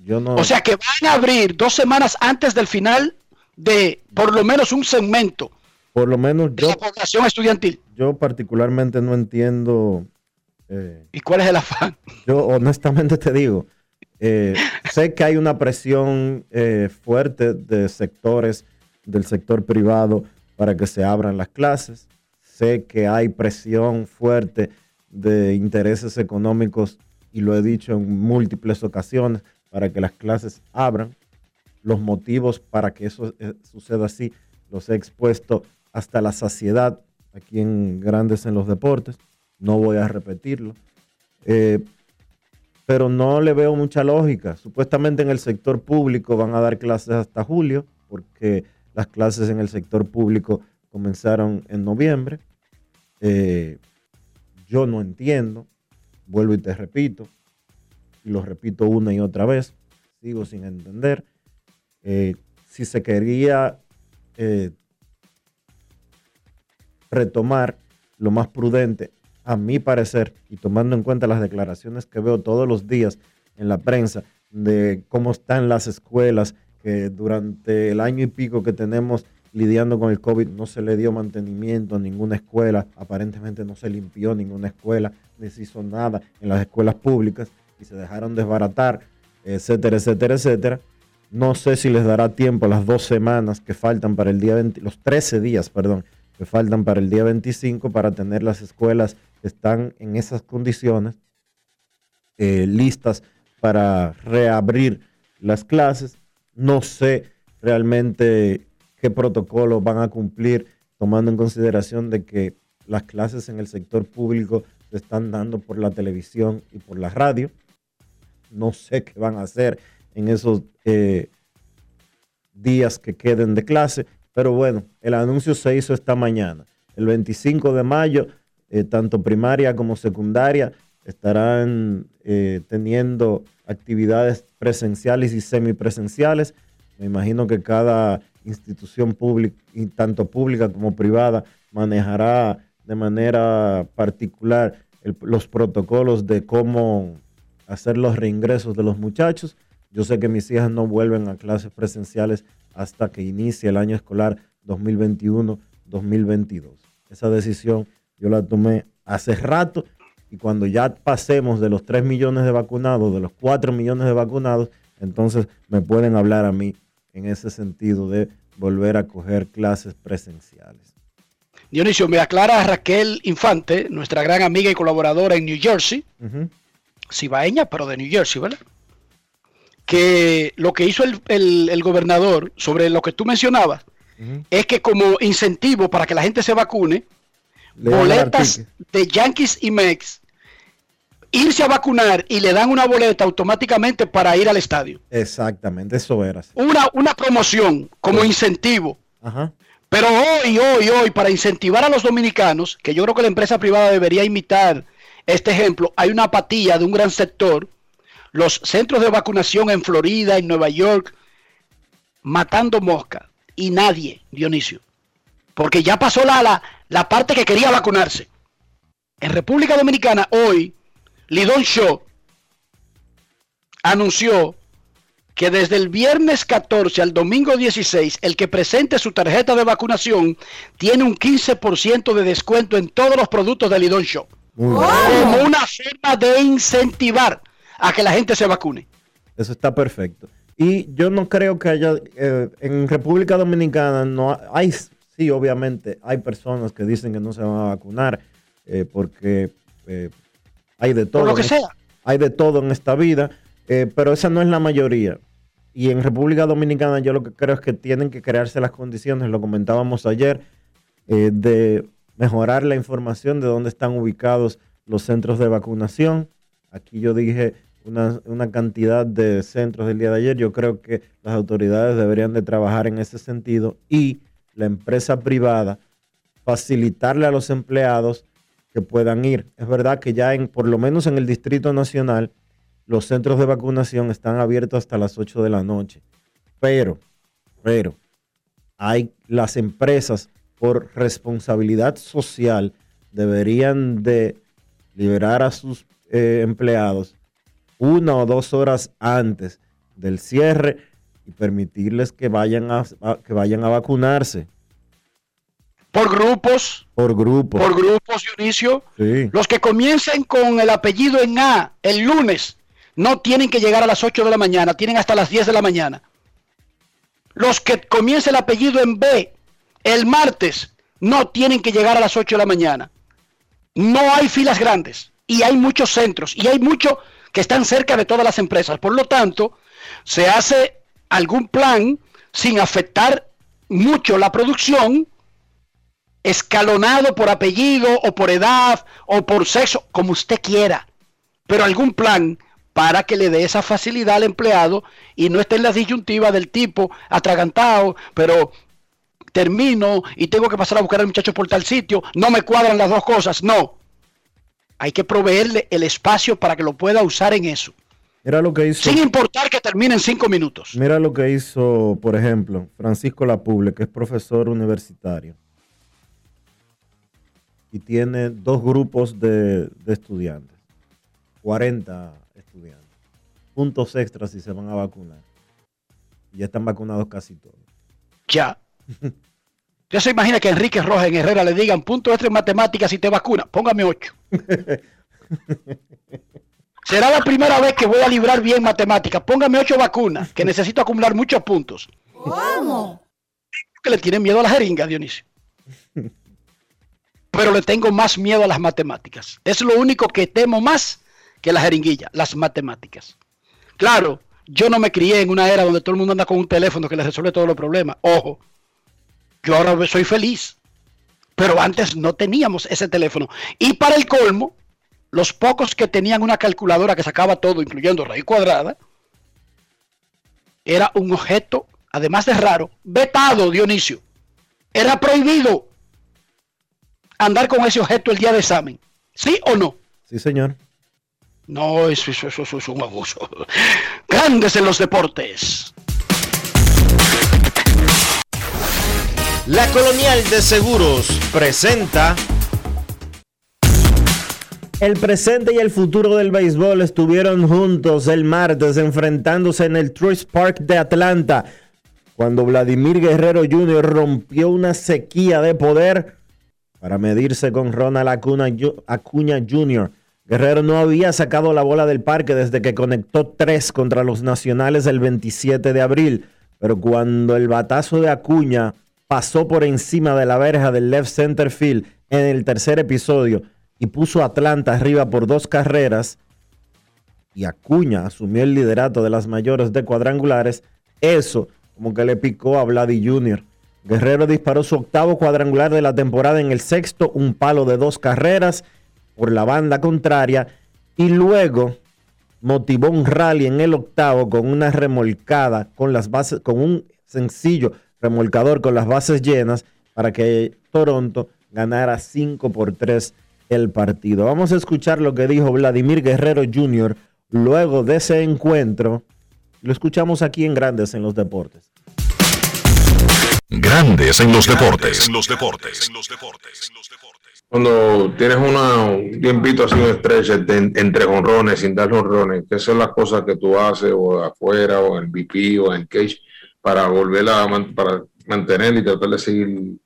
Yo no. O sea que van a abrir dos semanas antes del final de por lo menos un segmento por lo menos yo, población estudiantil. yo particularmente no entiendo. eh, ¿Y cuál es el afán? Yo honestamente te digo, eh, sé que hay una presión eh, fuerte de sectores del sector privado para que se abran las clases. Sé que hay presión fuerte de intereses económicos, y lo he dicho en múltiples ocasiones, para que las clases abran. Los motivos para que eso suceda así los he expuesto hasta la saciedad aquí en Grandes en los Deportes. No voy a repetirlo. Eh, pero no le veo mucha lógica. Supuestamente en el sector público van a dar clases hasta julio, porque las clases en el sector público comenzaron en noviembre. Eh, yo no entiendo, vuelvo y te repito, y lo repito una y otra vez, sigo sin entender. Eh, si se quería retomar lo más prudente, a mi parecer, y tomando en cuenta las declaraciones que veo todos los días en la prensa de cómo están las escuelas, que durante el año y pico que tenemos lidiando con el COVID no se le dio mantenimiento a ninguna escuela, aparentemente no se limpió ninguna escuela, ni se hizo nada en las escuelas públicas y se dejaron desbaratar, etcétera, etcétera, etcétera. No sé si les dará tiempo las dos semanas que faltan para el día 20, los 13 días, perdón, que faltan para el día 25 para tener las escuelas que están en esas condiciones eh, listas para reabrir las clases. No sé realmente qué protocolos van a cumplir tomando en consideración de que las clases en el sector público se están dando por la televisión y por la radio. No sé qué van a hacer en esos eh, días que queden de clase, pero bueno, el anuncio se hizo esta mañana. El 25 de mayo, eh, tanto primaria como secundaria estarán eh, teniendo actividades presenciales y semipresenciales. Me imagino que cada institución pública, tanto pública como privada, manejará de manera particular los protocolos de cómo hacer los reingresos de los muchachos. Yo sé que mis hijas no vuelven a clases presenciales hasta que inicie el año escolar 2021-2022. Esa decisión yo la tomé hace rato y cuando ya pasemos de los 3 millones de vacunados, de los 4 millones de vacunados, entonces me pueden hablar a mí en ese sentido de volver a coger clases presenciales. Dionisio, me aclara Raquel Infante, nuestra gran amiga y colaboradora en New Jersey, Ujú. cibaeña, pero de New Jersey, ¿verdad? Que lo que hizo el, el- el gobernador sobre lo que tú mencionabas es que como incentivo para que la gente se vacune, Le boletas de Yankees y Mex, irse a vacunar y le dan una boleta automáticamente para ir al estadio. Exactamente, eso era. así. Una, una promoción como incentivo. Ajá. Pero hoy, hoy, hoy, para incentivar a los dominicanos, que yo creo que la empresa privada debería imitar este ejemplo, hay una apatía de un gran sector, los centros de vacunación en Florida, en Nueva York, matando mosca. y nadie, Dionisio. Porque ya pasó la, la, la parte que quería vacunarse. En República Dominicana hoy, Lidón Show anunció que desde el viernes 14 al domingo 16, el que presente su tarjeta de vacunación tiene un 15% de descuento en todos los productos del Lidón Show. Como una forma de incentivar a que la gente se vacune. Eso está perfecto. Y yo no creo que haya, eh, en República Dominicana, no ha- hay, sí, obviamente, hay personas que dicen que no se van a vacunar eh, porque eh, hay de todo. Por lo que sea. Hay de todo en esta vida, pero esa no es la mayoría. Y en República Dominicana yo lo que creo es que tienen que crearse las condiciones, lo comentábamos ayer, de mejorar la información de dónde están ubicados los centros de vacunación. Aquí yo dije una, cantidad de centros del día de ayer. Yo creo que las autoridades deberían de trabajar en ese sentido y la empresa privada facilitarle a los empleados que puedan ir. Es verdad que ya en, por lo menos en el Distrito Nacional, los centros de vacunación están abiertos hasta las 8 de la noche. Pero, pero, hay las empresas por responsabilidad social deberían de liberar a sus eh, empleados una o dos horas antes del cierre y permitirles que vayan a, a- que vayan a vacunarse Por grupos, por grupo. por grupos, Dionisio. Sí. Los que comiencen con el apellido en A el lunes no tienen que llegar a las 8 de la mañana, tienen hasta las 10 de la mañana. Los que comiencen el apellido en B el martes no tienen que llegar a las 8 de la mañana. No hay filas grandes y hay muchos centros y hay muchos que están cerca de todas las empresas. Por lo tanto, se hace algún plan sin afectar mucho la producción escalonado por apellido o por edad o por sexo, como usted quiera, pero algún plan para que le dé esa facilidad al empleado y no esté en la disyuntiva del tipo atragantado, pero termino y tengo que pasar a buscar al muchacho por tal sitio, no me cuadran las dos cosas, no. Hay que proveerle el espacio para que lo pueda usar en eso, Mira lo que hizo. sin importar que termine en cinco minutos. Mira lo que hizo, por ejemplo, Francisco Lapuble, que es profesor universitario. Y tiene dos grupos de, de estudiantes. 40 estudiantes. Puntos extras si se van a vacunar. Y ya están vacunados casi todos. Ya. Ya se imagina que Enrique Rojas en Herrera le digan punto extra en matemáticas si te vacuna. Póngame 8. Será la primera vez que voy a librar bien matemáticas. Póngame 8 vacunas, que necesito acumular muchos puntos. ¿Cómo? Que le tienen miedo a la jeringa, Dionisio. Pero le tengo más miedo a las matemáticas. Es lo único que temo más que la jeringuilla, las matemáticas. Claro, yo no me crié en una era donde todo el mundo anda con un teléfono que le resuelve todos los problemas. Ojo, yo ahora soy feliz. Pero antes no teníamos ese teléfono. Y para el colmo, los pocos que tenían una calculadora que sacaba todo, incluyendo raíz cuadrada, era un objeto, además de raro, vetado, Dionisio. Era prohibido andar con ese objeto el día de examen. ¿Sí o no? Sí, señor. No, eso, eso, eso, eso es un abuso. Grandes en los deportes. La Colonial de Seguros presenta. El presente y el futuro del béisbol estuvieron juntos el martes enfrentándose en el Truist Park de Atlanta, cuando Vladimir Guerrero Jr. rompió una sequía de poder para medirse con Ronald Acuña, Jr. Guerrero no había sacado la bola del parque desde que conectó tres contra los nacionales el 27 de abril, pero cuando el batazo de Acuña pasó por encima de la verja del left center field en el tercer episodio y puso a Atlanta arriba por dos carreras, y Acuña asumió el liderato de las mayores de cuadrangulares, eso como que le picó a Vladi Jr. Guerrero disparó su octavo cuadrangular de la temporada en el sexto, un palo de dos carreras por la banda contraria. Y luego motivó un rally en el octavo con una remolcada con las bases, con un sencillo remolcador con las bases llenas para que Toronto ganara 5 por 3 el partido. Vamos a escuchar lo que dijo Vladimir Guerrero Jr. luego de ese encuentro. Lo escuchamos aquí en Grandes en los Deportes. Grandes en los deportes. En los deportes. Cuando tienes una, un tiempito así un estrés entre jonrones, sin dar jonrones, ¿qué son las cosas que tú haces o afuera o en BP o en cage para volver a para mantener y tratar de seguir?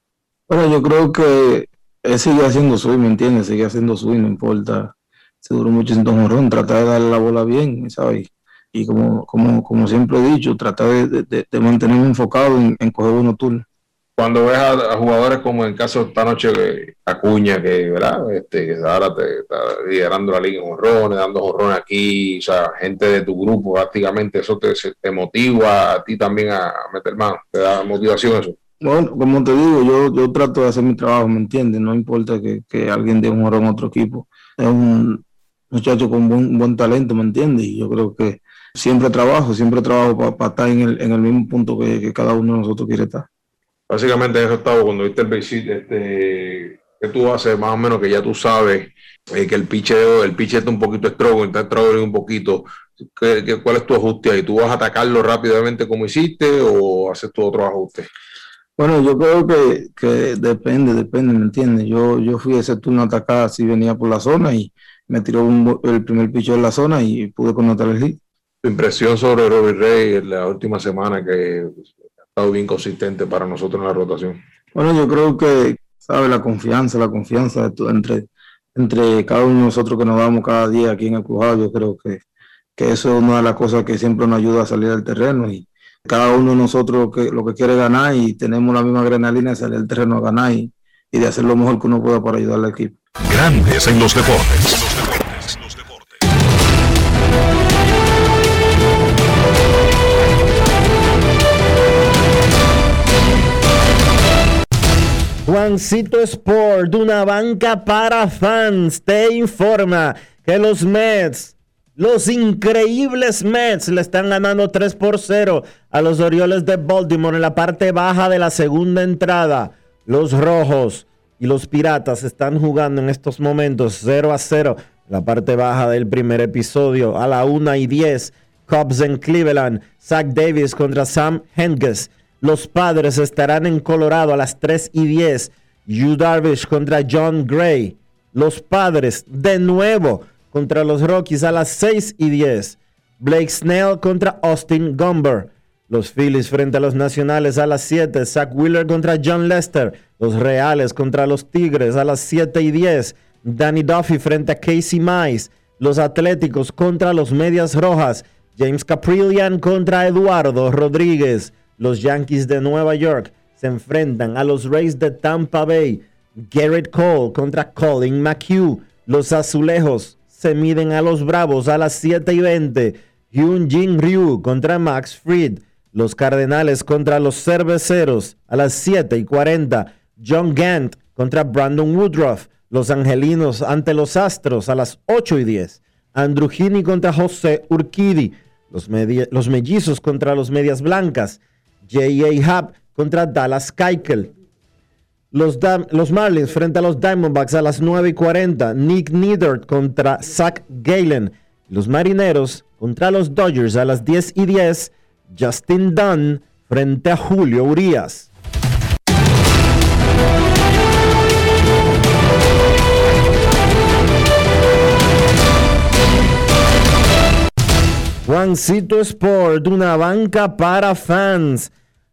Bueno, yo creo que él sigue haciendo swing, ¿me entiendes? Sigue haciendo swing, no importa. Se duró mucho sin jonrón, trata de darle la bola bien, ¿sabes? Y como, como, como siempre he dicho, trata de, de, mantenerme enfocado en, coger unos turnos cuando ves a, jugadores como en el caso de esta noche Acuña, que ¿verdad? Este, ahora te está liderando la liga en horrones, dando horrones aquí, o sea, gente de tu grupo, prácticamente eso te, te motiva a ti también a meter mano, te da motivación eso. Bueno, como te digo, yo, yo trato de hacer mi trabajo, ¿me entiendes? No importa que, que alguien dé un horror en otro equipo. Es un muchacho con buen, buen talento, ¿me entiendes? Y yo creo que siempre trabajo, siempre trabajo para estar en el, en el mismo punto que, que cada uno de nosotros quiere estar básicamente eso estaba cuando viste el visit, este, que tú haces más o menos que ya tú sabes eh, que el picheo, el piche está un poquito stroke, está stroke un poquito. ¿Qué, cuál es tu ajuste ahí? ¿Tú vas a atacarlo rápidamente como hiciste o haces tu otro ajuste? Bueno, yo creo que, que depende, depende, ¿me entiendes? Yo, yo fui ese turno a atacar si venía por la zona y me tiró el primer picho en la zona y pude connotar el hit. Tu impresión sobre Robbie Rey en la última semana que estado bien consistente para nosotros en la rotación. Bueno, yo creo que, ¿sabe? La confianza, la confianza entre, entre cada uno de nosotros que nos damos cada día aquí en el crujado, yo creo que, que eso es una de las cosas que siempre nos ayuda a salir al terreno y cada uno de nosotros que, lo que quiere ganar y tenemos la misma adrenalina de salir al terreno a ganar y, y de hacer lo mejor que uno pueda para ayudar al equipo. Grandes en los deportes. Juancito Sport, una banca para fans, te informa que los Mets, los increíbles Mets, le están ganando 3 por 0 a los Orioles de Baltimore en la parte baja de la segunda entrada. Los Rojos y los Piratas están jugando en estos momentos 0 a 0 en la parte baja del primer episodio a la 1 y 10. Cubs en Cleveland, Zach Davis contra Sam Henges. Los padres estarán en Colorado a las 3 y 10. Yu Darvish contra John Gray. Los padres de nuevo contra los Rockies a las 6 y 10. Blake Snell contra Austin Gumber. Los Phillies frente a los Nacionales a las 7. Zach Wheeler contra John Lester. Los Reales contra los Tigres a las 7 y 10. Danny Duffy frente a Casey Mize. Los Atléticos contra los Medias Rojas. James Caprillian contra Eduardo Rodríguez. Los Yankees de Nueva York se enfrentan a los Rays de Tampa Bay. Garrett Cole contra Colin McHugh. Los Azulejos se miden a los Bravos a las 7 y 20. Hyun Jin Ryu contra Max Fried. Los Cardenales contra los Cerveceros a las 7 y 40. John Gant contra Brandon Woodruff. Los Angelinos ante los Astros a las 8 y 10. Andrew Heaney contra José Urquidi. Los, los Mellizos contra los Medias Blancas. J.A. Hub contra Dallas Keuchel. Los, los, Marlins frente a los Diamondbacks a las 9 y 40. Nick Needhart contra Zach Galen. Los Marineros contra los Dodgers a las 10 y 10. Justin Dunn frente a Julio Urias. Juancito Sport, una banca para fans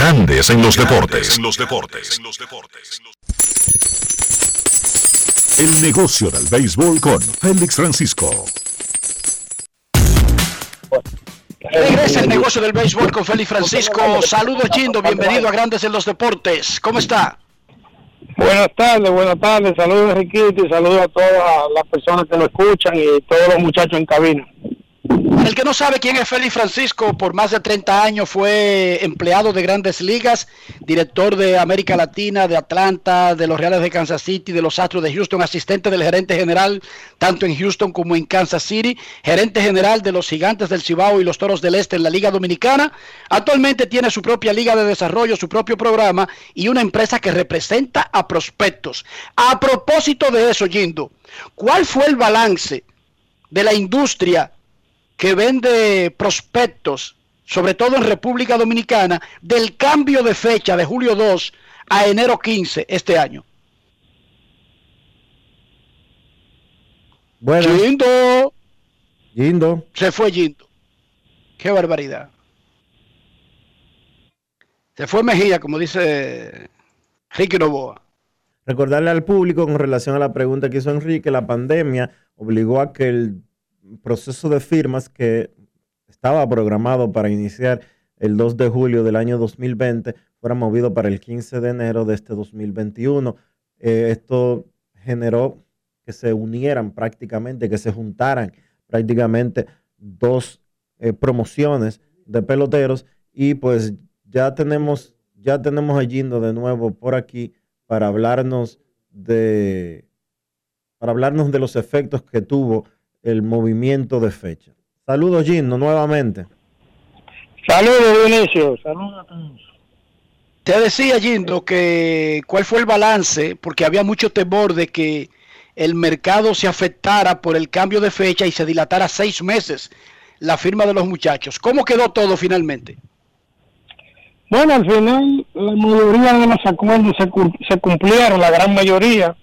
Grandes en los deportes. En los deportes. El negocio del béisbol con Félix Francisco. Regresa el negocio del béisbol con Félix Francisco. Saludos, Chindo. Bienvenido a Grandes en los Deportes. ¿Cómo está? Buenas tardes, buenas tardes. Saludos, Enriquito, y saludos a todas las personas que lo escuchan y todos los muchachos en cabina. El que no sabe quién es Félix Francisco, por más de 30 años fue empleado de grandes ligas, director de América Latina, de Atlanta, de los Reales de Kansas City, de los Astros de Houston, asistente del gerente general, tanto en Houston como en Kansas City, gerente general de los Gigantes del Cibao y los Toros del Este en la Liga Dominicana. Actualmente tiene su propia liga de desarrollo, su propio programa y una empresa que representa a prospectos. A propósito de eso, Gindo, ¿cuál fue el balance de la industria? Que vende prospectos, sobre todo en República Dominicana, del cambio de fecha de julio 2 a enero 15 este año. Bueno. Gindo. Gindo. Se fue Gindo. Qué barbaridad. Se fue Mejía, como dice Ricky Novoa. Recordarle al público con relación a la pregunta que hizo Enrique, la pandemia obligó a que el proceso de firmas que estaba programado para iniciar el 2 de julio del año 2020 fuera movido para el 15 de enero de este 2021. Eh, esto generó que se unieran prácticamente, que se juntaran prácticamente dos eh, promociones de peloteros y pues ya tenemos ya tenemos a Gindo de nuevo por aquí para hablarnos de para hablarnos de los efectos que tuvo el movimiento de fecha. Saludos, Gino, nuevamente. Saludos, Dionisio. Saludos a todos. Te decía, Gindo, que cuál fue el balance, porque había mucho temor de que el mercado se afectara por el cambio de fecha y se dilatara seis meses la firma de los muchachos. ¿Cómo quedó todo finalmente? Bueno, al final la mayoría de los acuerdos se, se cumplieron, la gran mayoría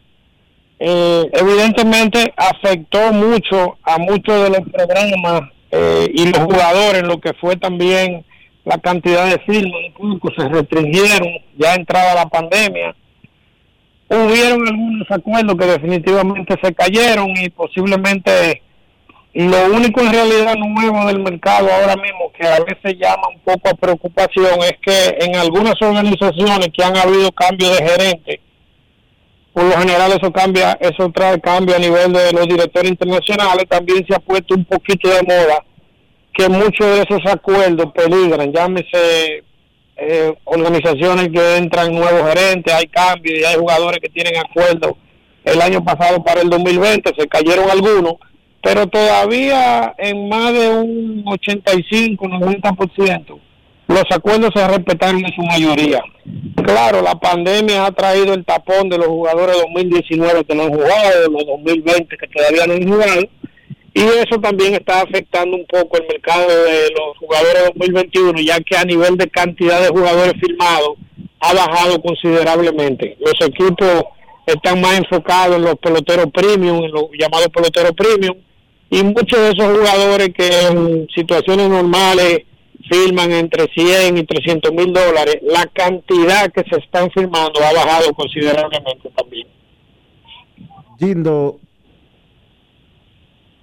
eh, evidentemente afectó mucho a muchos de los programas eh, y los jugadores, lo que fue también la cantidad de firmas, se restringieron ya entrada la pandemia. Hubieron algunos acuerdos que definitivamente se cayeron y posiblemente lo único en realidad nuevo del mercado ahora mismo que a veces llama un poco a preocupación es que en algunas organizaciones que han habido cambios de gerente, por lo general eso cambia, eso trae cambio a nivel de los directores internacionales, también se ha puesto un poquito de moda que muchos de esos acuerdos peligran, llámese eh, organizaciones que entran nuevos gerentes, hay cambios y hay jugadores que tienen acuerdos el año pasado para el 2020, se cayeron algunos, pero todavía en más de un 85, 90% los acuerdos se respetaron en su mayoría. Claro, la pandemia ha traído el tapón de los jugadores 2019 que no han jugado, los 2020 que todavía no han jugado, y eso también está afectando un poco el mercado de los jugadores 2021, ya que a nivel de cantidad de jugadores firmados ha bajado considerablemente. Los equipos están más enfocados en los peloteros premium, en los llamados peloteros premium, y muchos de esos jugadores que en situaciones normales firman entre 100 y 300 mil dólares, la cantidad que se están firmando ha bajado considerablemente también. Gindo,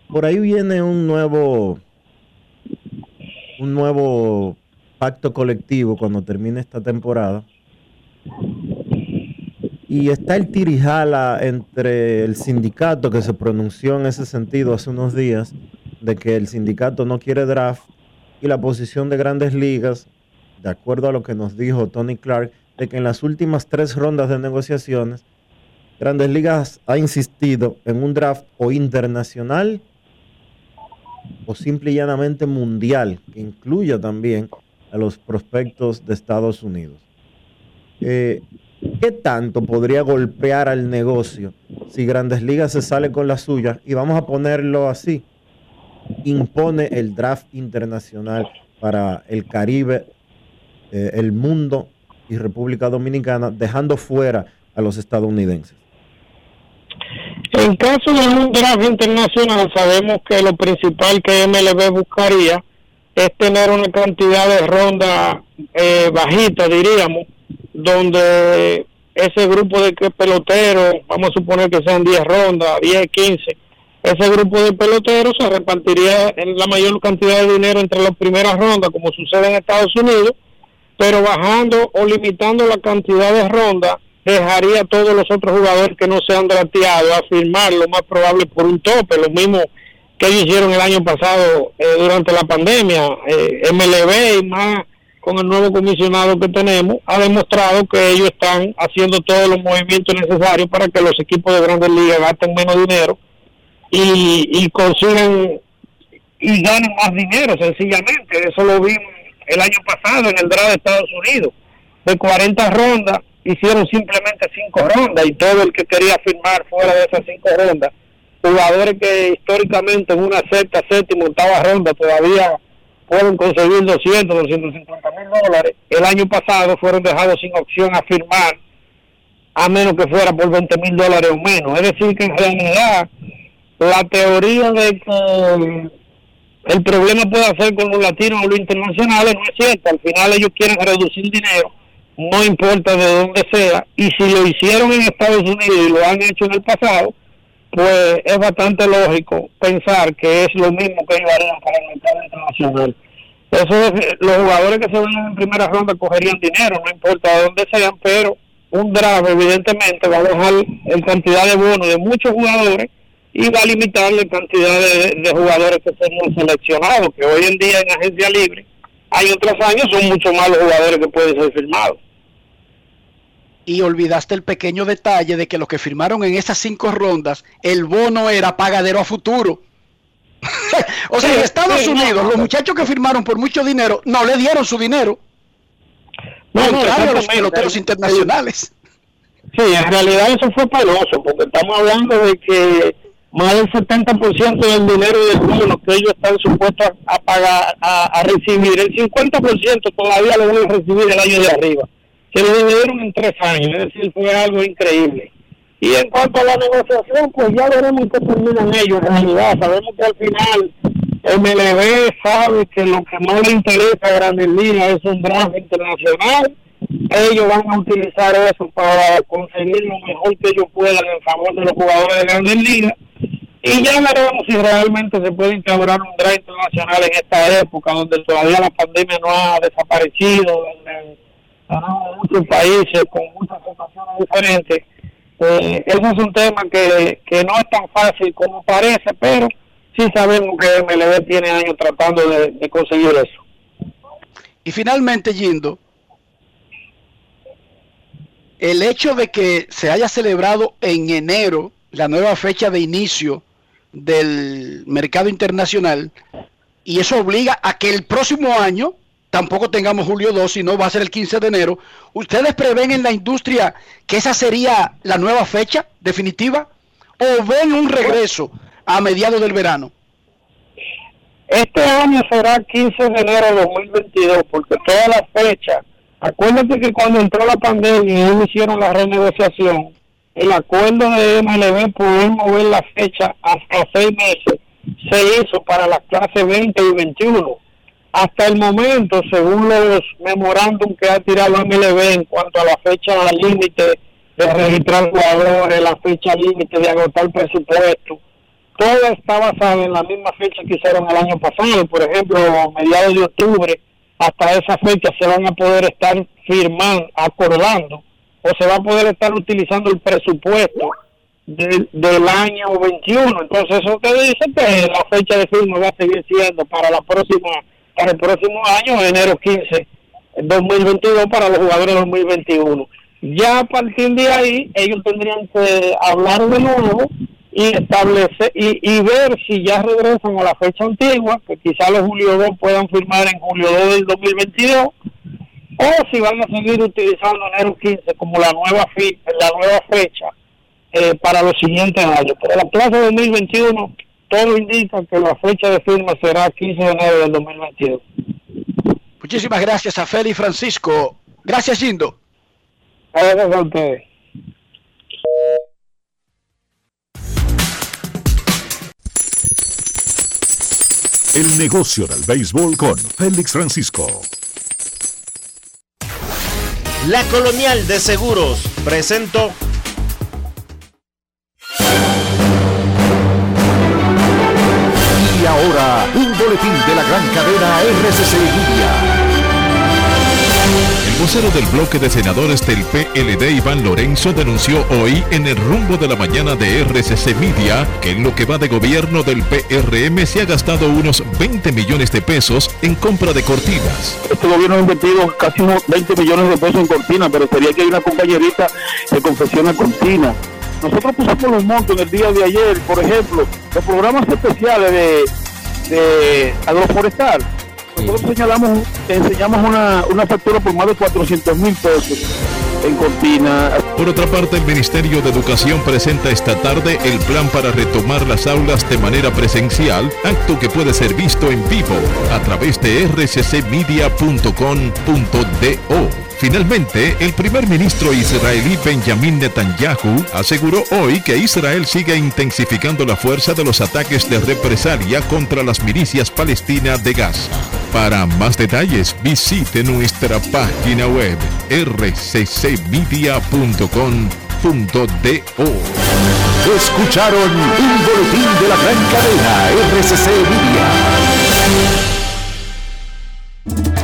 por ahí viene un nuevo, un nuevo pacto colectivo cuando termine esta temporada. Y está el tirijala entre el sindicato que se pronunció en ese sentido hace unos días, de que el sindicato no quiere draft y la posición de grandes ligas, de acuerdo a lo que nos dijo Tony Clark, de que en las últimas tres rondas de negociaciones, Grandes Ligas ha insistido en un draft o internacional o simple y llanamente mundial, que incluya también a los prospectos de Estados Unidos. Eh, ¿Qué tanto podría golpear al negocio si Grandes Ligas se sale con la suya? Y vamos a ponerlo así impone el draft internacional para el Caribe, eh, el mundo y República Dominicana, dejando fuera a los estadounidenses? En caso de un draft internacional, sabemos que lo principal que MLB buscaría es tener una cantidad de ronda eh, bajita, diríamos, donde ese grupo de peloteros, vamos a suponer que sean 10 rondas, 10, 15, ese grupo de peloteros se repartiría en la mayor cantidad de dinero entre las primeras rondas, como sucede en Estados Unidos, pero bajando o limitando la cantidad de rondas, dejaría a todos los otros jugadores que no se han drafteado a firmar lo más probable por un tope, lo mismo que que ellos hicieron el año pasado eh, durante la pandemia. Eh, MLB y más con el nuevo comisionado que tenemos, ha demostrado que ellos están haciendo todos los movimientos necesarios para que los equipos de grandes ligas gasten menos dinero y, y consigan y ganen más dinero, sencillamente. Eso lo vimos el año pasado en el draft de Estados Unidos. De 40 rondas, hicieron simplemente 5 rondas y todo el que quería firmar fuera de esas 5 rondas, jugadores que históricamente en una sexta, séptima, octava ronda todavía pueden conseguir 200, 250 mil dólares. El año pasado fueron dejados sin opción a firmar, a menos que fuera por 20 mil dólares o menos. Es decir, que en realidad la teoría de que el problema puede ser con los latinos o los internacionales no es cierto. Al final ellos quieren reducir dinero, no importa de dónde sea. Y si lo hicieron en Estados Unidos y lo han hecho en el pasado, pues es bastante lógico pensar que es lo mismo que ellos harían para el mercado internacional. Eso es, los jugadores que se ven en primera ronda cogerían dinero, no importa de dónde sean, pero un draft evidentemente va a dejar en cantidad de bonos de muchos jugadores y va a limitar la cantidad de, jugadores que serían seleccionados, que hoy en día en agencia libre hay otros años son mucho más los jugadores que pueden ser firmados y olvidaste el pequeño detalle de que los que firmaron en esas cinco rondas, el bono era pagadero a futuro. o sea, en Estados Unidos, los muchachos que firmaron por mucho dinero no le dieron su dinero. No, a los peloteros internacionales. Sí, en realidad eso fue penoso, porque estamos hablando de que más del 70% del dinero del bono que ellos están supuestos a, pagar, a, recibir, el 50% todavía lo van a recibir el año de arriba se lo dividieron en tres años, es decir, fue algo increíble. Y en cuanto a la negociación, pues ya veremos qué terminan ellos en realidad. Sabemos que al final MLB sabe que lo que más le interesa a Grandes Ligas es un draft internacional. Ellos van a utilizar eso para conseguir lo mejor que ellos puedan en favor de los jugadores de Grandes Ligas. Y ya veremos si realmente se puede instaurar un draft internacional en esta época donde todavía la pandemia no ha desaparecido, tenemos muchos países con muchas situaciones diferentes. Eh, eso es un tema que, no es tan fácil como parece, pero sí sabemos que MLB tiene años tratando de, conseguir eso. Y finalmente, Gindo, el hecho de que se haya celebrado en enero la nueva fecha de inicio del mercado internacional y eso obliga a que el próximo año tampoco tengamos julio 2, sino va a ser el 15 de enero. ¿Ustedes prevén en la industria que esa sería la nueva fecha definitiva? ¿O ven un regreso a mediados del verano? Este año será 15 de enero de 2022, porque toda la fecha, acuérdate que cuando entró la pandemia y ellos hicieron la renegociación, el acuerdo de MLB poder mover la fecha hasta seis meses se hizo para las clases 20 y 21 hasta el momento, según los memorándum que ha tirado MLB en cuanto a la fecha límite de registrar jugadores, la fecha límite de agotar presupuesto, todo está basado en la misma fecha que hicieron el año pasado. Por ejemplo, mediados de octubre, hasta esa fecha se van a poder estar firmando, acordando, o se va a poder estar utilizando el presupuesto del año 21. Entonces, eso te dice que la fecha de firma va a seguir siendo para la próxima para el próximo año, enero 15, 2022 para los jugadores 2021. Ya a partir de ahí, ellos tendrían que hablar de nuevo y establecer y, ver si ya regresan a la fecha antigua, que quizá los Julio 2 puedan firmar en julio 2 del 2022, o si van a seguir utilizando enero 15 como la nueva, la nueva fecha eh, para los siguientes años. Pero la plaza 2021 todo indica que la fecha de firma será 15 de enero del 2022. Muchísimas gracias a Feli Francisco. Gracias, Indo. Gracias a ustedes. El negocio del béisbol con Félix Francisco. La Colonial de Seguros presentó Y ahora, un boletín de la gran cadena RCC Media. Vocero del bloque de senadores del PLD, Iván Lorenzo, denunció hoy en el rumbo de la mañana de RCC Media que en lo que va de gobierno del PRM se ha gastado unos 20 millones de pesos en compra de cortinas. Este gobierno ha invertido casi unos 20 millones de pesos en cortinas, pero sería que hay una compañerita que confecciona cortinas. Nosotros pusimos los montos en el día de ayer, por ejemplo, los programas especiales de, de agroforestal. Nosotros enseñamos una, una factura por más de 400 mil pesos en cortina. Por otra parte, el Ministerio de Educación presenta esta tarde el plan para retomar las aulas de manera presencial, acto que puede ser visto en vivo a través de rccmedia.com.do. Finalmente, el primer ministro israelí Benjamin Netanyahu aseguró hoy que Israel sigue intensificando la fuerza de los ataques de represalia contra las milicias palestinas de Gaza. Para más detalles, visite nuestra página web rccmedia.com.do. Escucharon un boletín de la gran cadena RCC Media.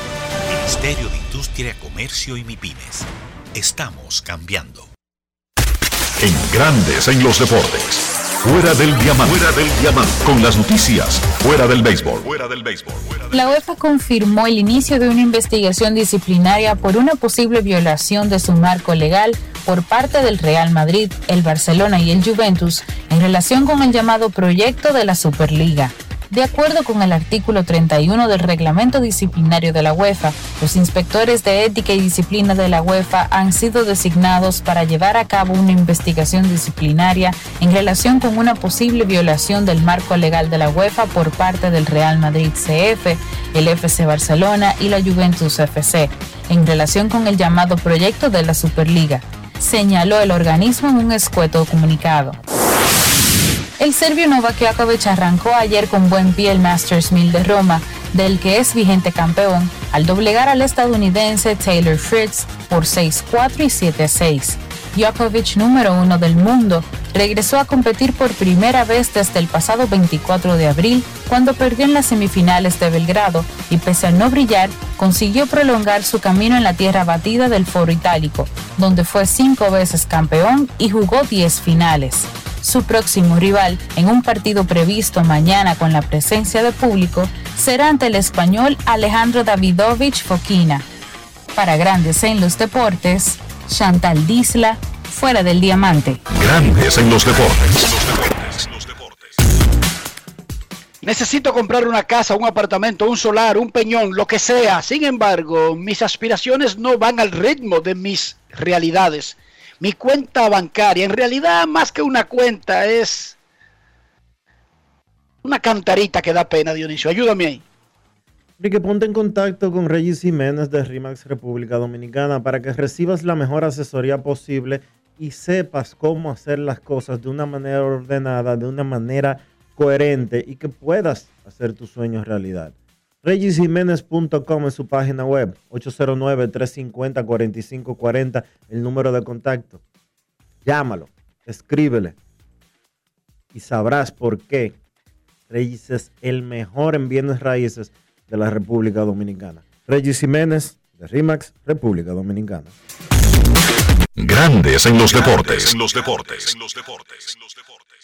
Ministerio de Industria, Comercio y MIPIMES. Estamos cambiando. En Grandes en los Deportes. Fuera del diamante. Fuera del diamante. Con las noticias. Fuera del béisbol. Fuera del béisbol. La UEFA confirmó el inicio de una investigación disciplinaria por una posible violación de su marco legal por parte del Real Madrid, el Barcelona y el Juventus en relación con el llamado proyecto de la Superliga. De acuerdo con el artículo 31 del reglamento disciplinario de la UEFA, los inspectores de ética y disciplina de la UEFA han sido designados para llevar a cabo una investigación disciplinaria en relación con una posible violación del marco legal de la UEFA por parte del Real Madrid CF, el FC Barcelona y la Juventus FC, en relación con el llamado proyecto de la Superliga, señaló el organismo en un escueto comunicado. El serbio Novak Djokovic arrancó ayer con buen pie el Masters 1000 de Roma, del que es vigente campeón, al doblegar al estadounidense Taylor Fritz por 6-4 y 7-6. Djokovic, número uno del mundo, regresó a competir por primera vez desde el pasado 24 de abril, cuando perdió en las semifinales de Belgrado y pese a no brillar, consiguió prolongar su camino en la tierra batida del Foro Itálico, donde fue cinco veces campeón y jugó 10 finales. Su próximo rival, en un partido previsto mañana con la presencia de público, será ante el español Alejandro Davidovich Fokina. Para Grandes en los Deportes, Chantal Disla, fuera del diamante. Grandes en los deportes. Necesito comprar una casa, un apartamento, un solar, un peñón, lo que sea. Sin embargo, mis aspiraciones no van al ritmo de mis realidades. Mi cuenta bancaria, en realidad más que una cuenta, es Una cantarita que da pena, Dionisio. Ayúdame ahí. que ponte en contacto con Regis Jiménez de RIMAX República Dominicana para que recibas la mejor asesoría posible y sepas cómo hacer las cosas de una manera ordenada, de una manera coherente y que puedas hacer tus sueños realidad. RegisJiménez.com es su página web, 809-350-4540, el número de contacto. Llámalo, escríbele y sabrás por qué Regis es el mejor en bienes raíces de la República Dominicana. Regis Jiménez de RIMAX, República Dominicana. Grandes en los deportes. En los deportes.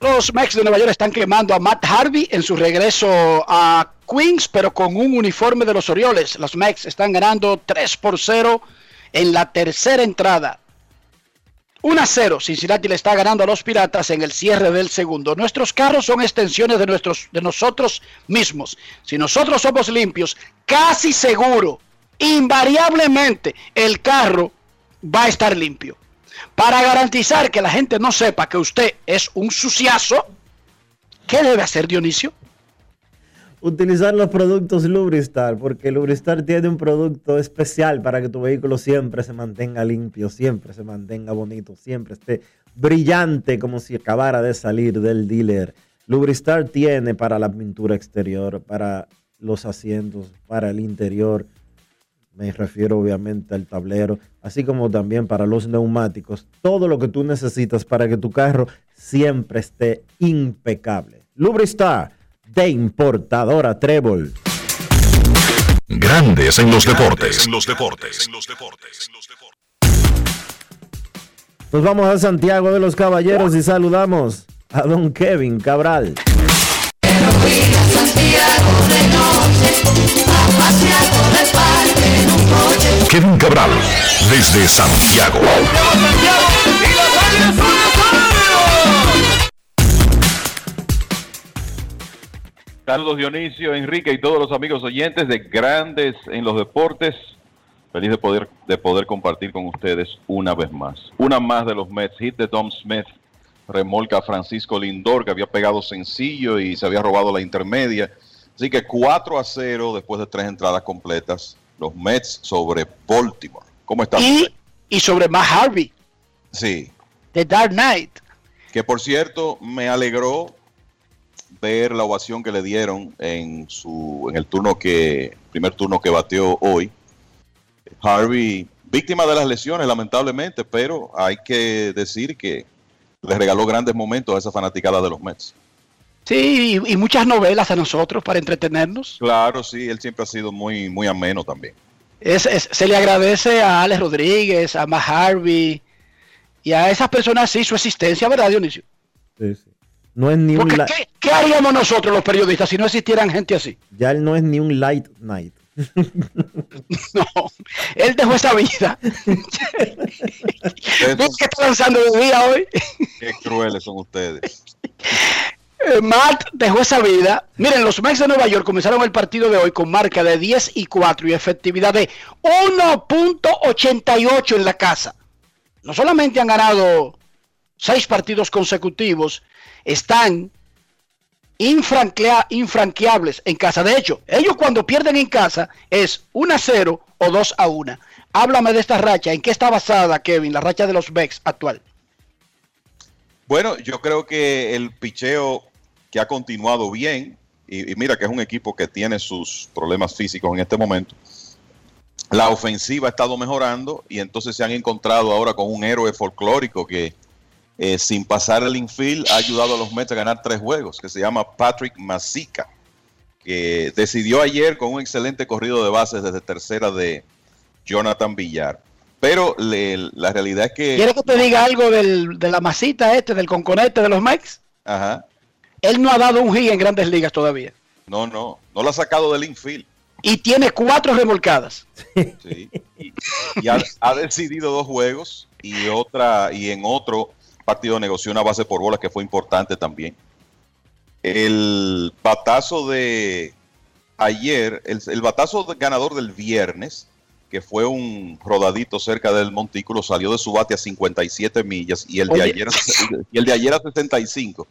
Los Mets de Nueva York están quemando a Matt Harvey en su regreso a Queens, pero con un uniforme de los Orioles. Los Mets están ganando 3 por 0 en la tercera entrada. 1 a 0, Cincinnati le está ganando a los Piratas en el cierre del segundo. Nuestros carros son extensiones de, nuestros, de nosotros mismos. Si nosotros somos limpios, casi seguro, invariablemente, el carro va a estar limpio. Para garantizar que la gente no sepa que usted es un suciazo, ¿qué debe hacer Dionisio? Utilizar los productos Lubristar, porque Lubristar tiene un producto especial para que tu vehículo siempre se mantenga limpio, siempre se mantenga bonito, siempre esté brillante como si acabara de salir del dealer. Lubristar tiene para la pintura exterior, para los asientos, para el interior, me refiero obviamente al tablero, así como también para los neumáticos, todo lo que tú necesitas para que tu carro siempre esté impecable. Lubristar de importadora Trébol. Grandes en los deportes. En los deportes. Nos vamos a Santiago de los Caballeros y saludamos a don Kevin Cabral. Kevin Cabral, desde Santiago. Saludos Dionisio, Enrique y todos los amigos oyentes de Grandes en los Deportes. Feliz de poder, de poder compartir con ustedes una vez más. Una más de los Mets, hit de Tom Smith remolca Francisco Lindor, que había pegado sencillo y se había robado la intermedia. Así que 4 a 0 después de tres entradas completas, los Mets sobre Baltimore. ¿Cómo está? Y, y sobre Matt Harvey, Sí, The Dark Knight. que por cierto me alegró ver la ovación que le dieron en su en el turno que primer turno que bateó hoy. Harvey víctima de las lesiones lamentablemente, pero hay que decir que le regaló grandes momentos a esa fanaticada de los Mets. Sí, y, y muchas novelas a nosotros para entretenernos. Claro, sí, él siempre ha sido muy muy ameno también. Es- es- se le agradece a Alex Rodríguez, a Matt Harvey y a esas personas sí su existencia, ¿verdad, Dionisio? Sí, sí. No es ni un Porque ¿qué, qué haríamos nosotros los periodistas si no existieran gente así? ya él no es ni un light night. Él dejó esa vida. ¿Ves que está lanzando de día hoy? Qué crueles son ustedes. Eh, Matt dejó esa vida. Miren, los Mets de Nueva York comenzaron el partido de hoy con marca de 10 y 4 y efectividad de 1.88 en la casa. No solamente han ganado seis partidos consecutivos, están infranquea- infranqueables en casa. De hecho, ellos cuando pierden en casa es 1 a 0 o 2 a 1. Háblame de esta racha. ¿En qué está basada, Kevin, la racha de los Mets actual? Bueno, yo creo que el picheo que ha continuado bien, y, mira que es un equipo que tiene sus problemas físicos en este momento, la ofensiva ha estado mejorando y entonces se han encontrado ahora con un héroe folclórico que eh, sin pasar el infield ha ayudado a los Mets a ganar tres juegos, que se llama Patrick Masica, que decidió ayer con un excelente corrido de bases desde tercera de Jonathan Villar. Pero le- la realidad es que... ¿Quieres que te diga algo del- de la masita este, del conconete de los Mets? Ajá. Él no ha dado un hit en grandes ligas todavía. No, no, no lo ha sacado del infield. Y tiene cuatro remolcadas. Sí. Y, y ha, ha decidido dos juegos y otra y en otro partido negoció una base por bolas que fue importante también. El batazo de ayer, el, el batazo de- ganador del viernes, que fue un rodadito cerca del montículo, salió de su bate a 57 millas y el de ayer a- y el de ayer a 65.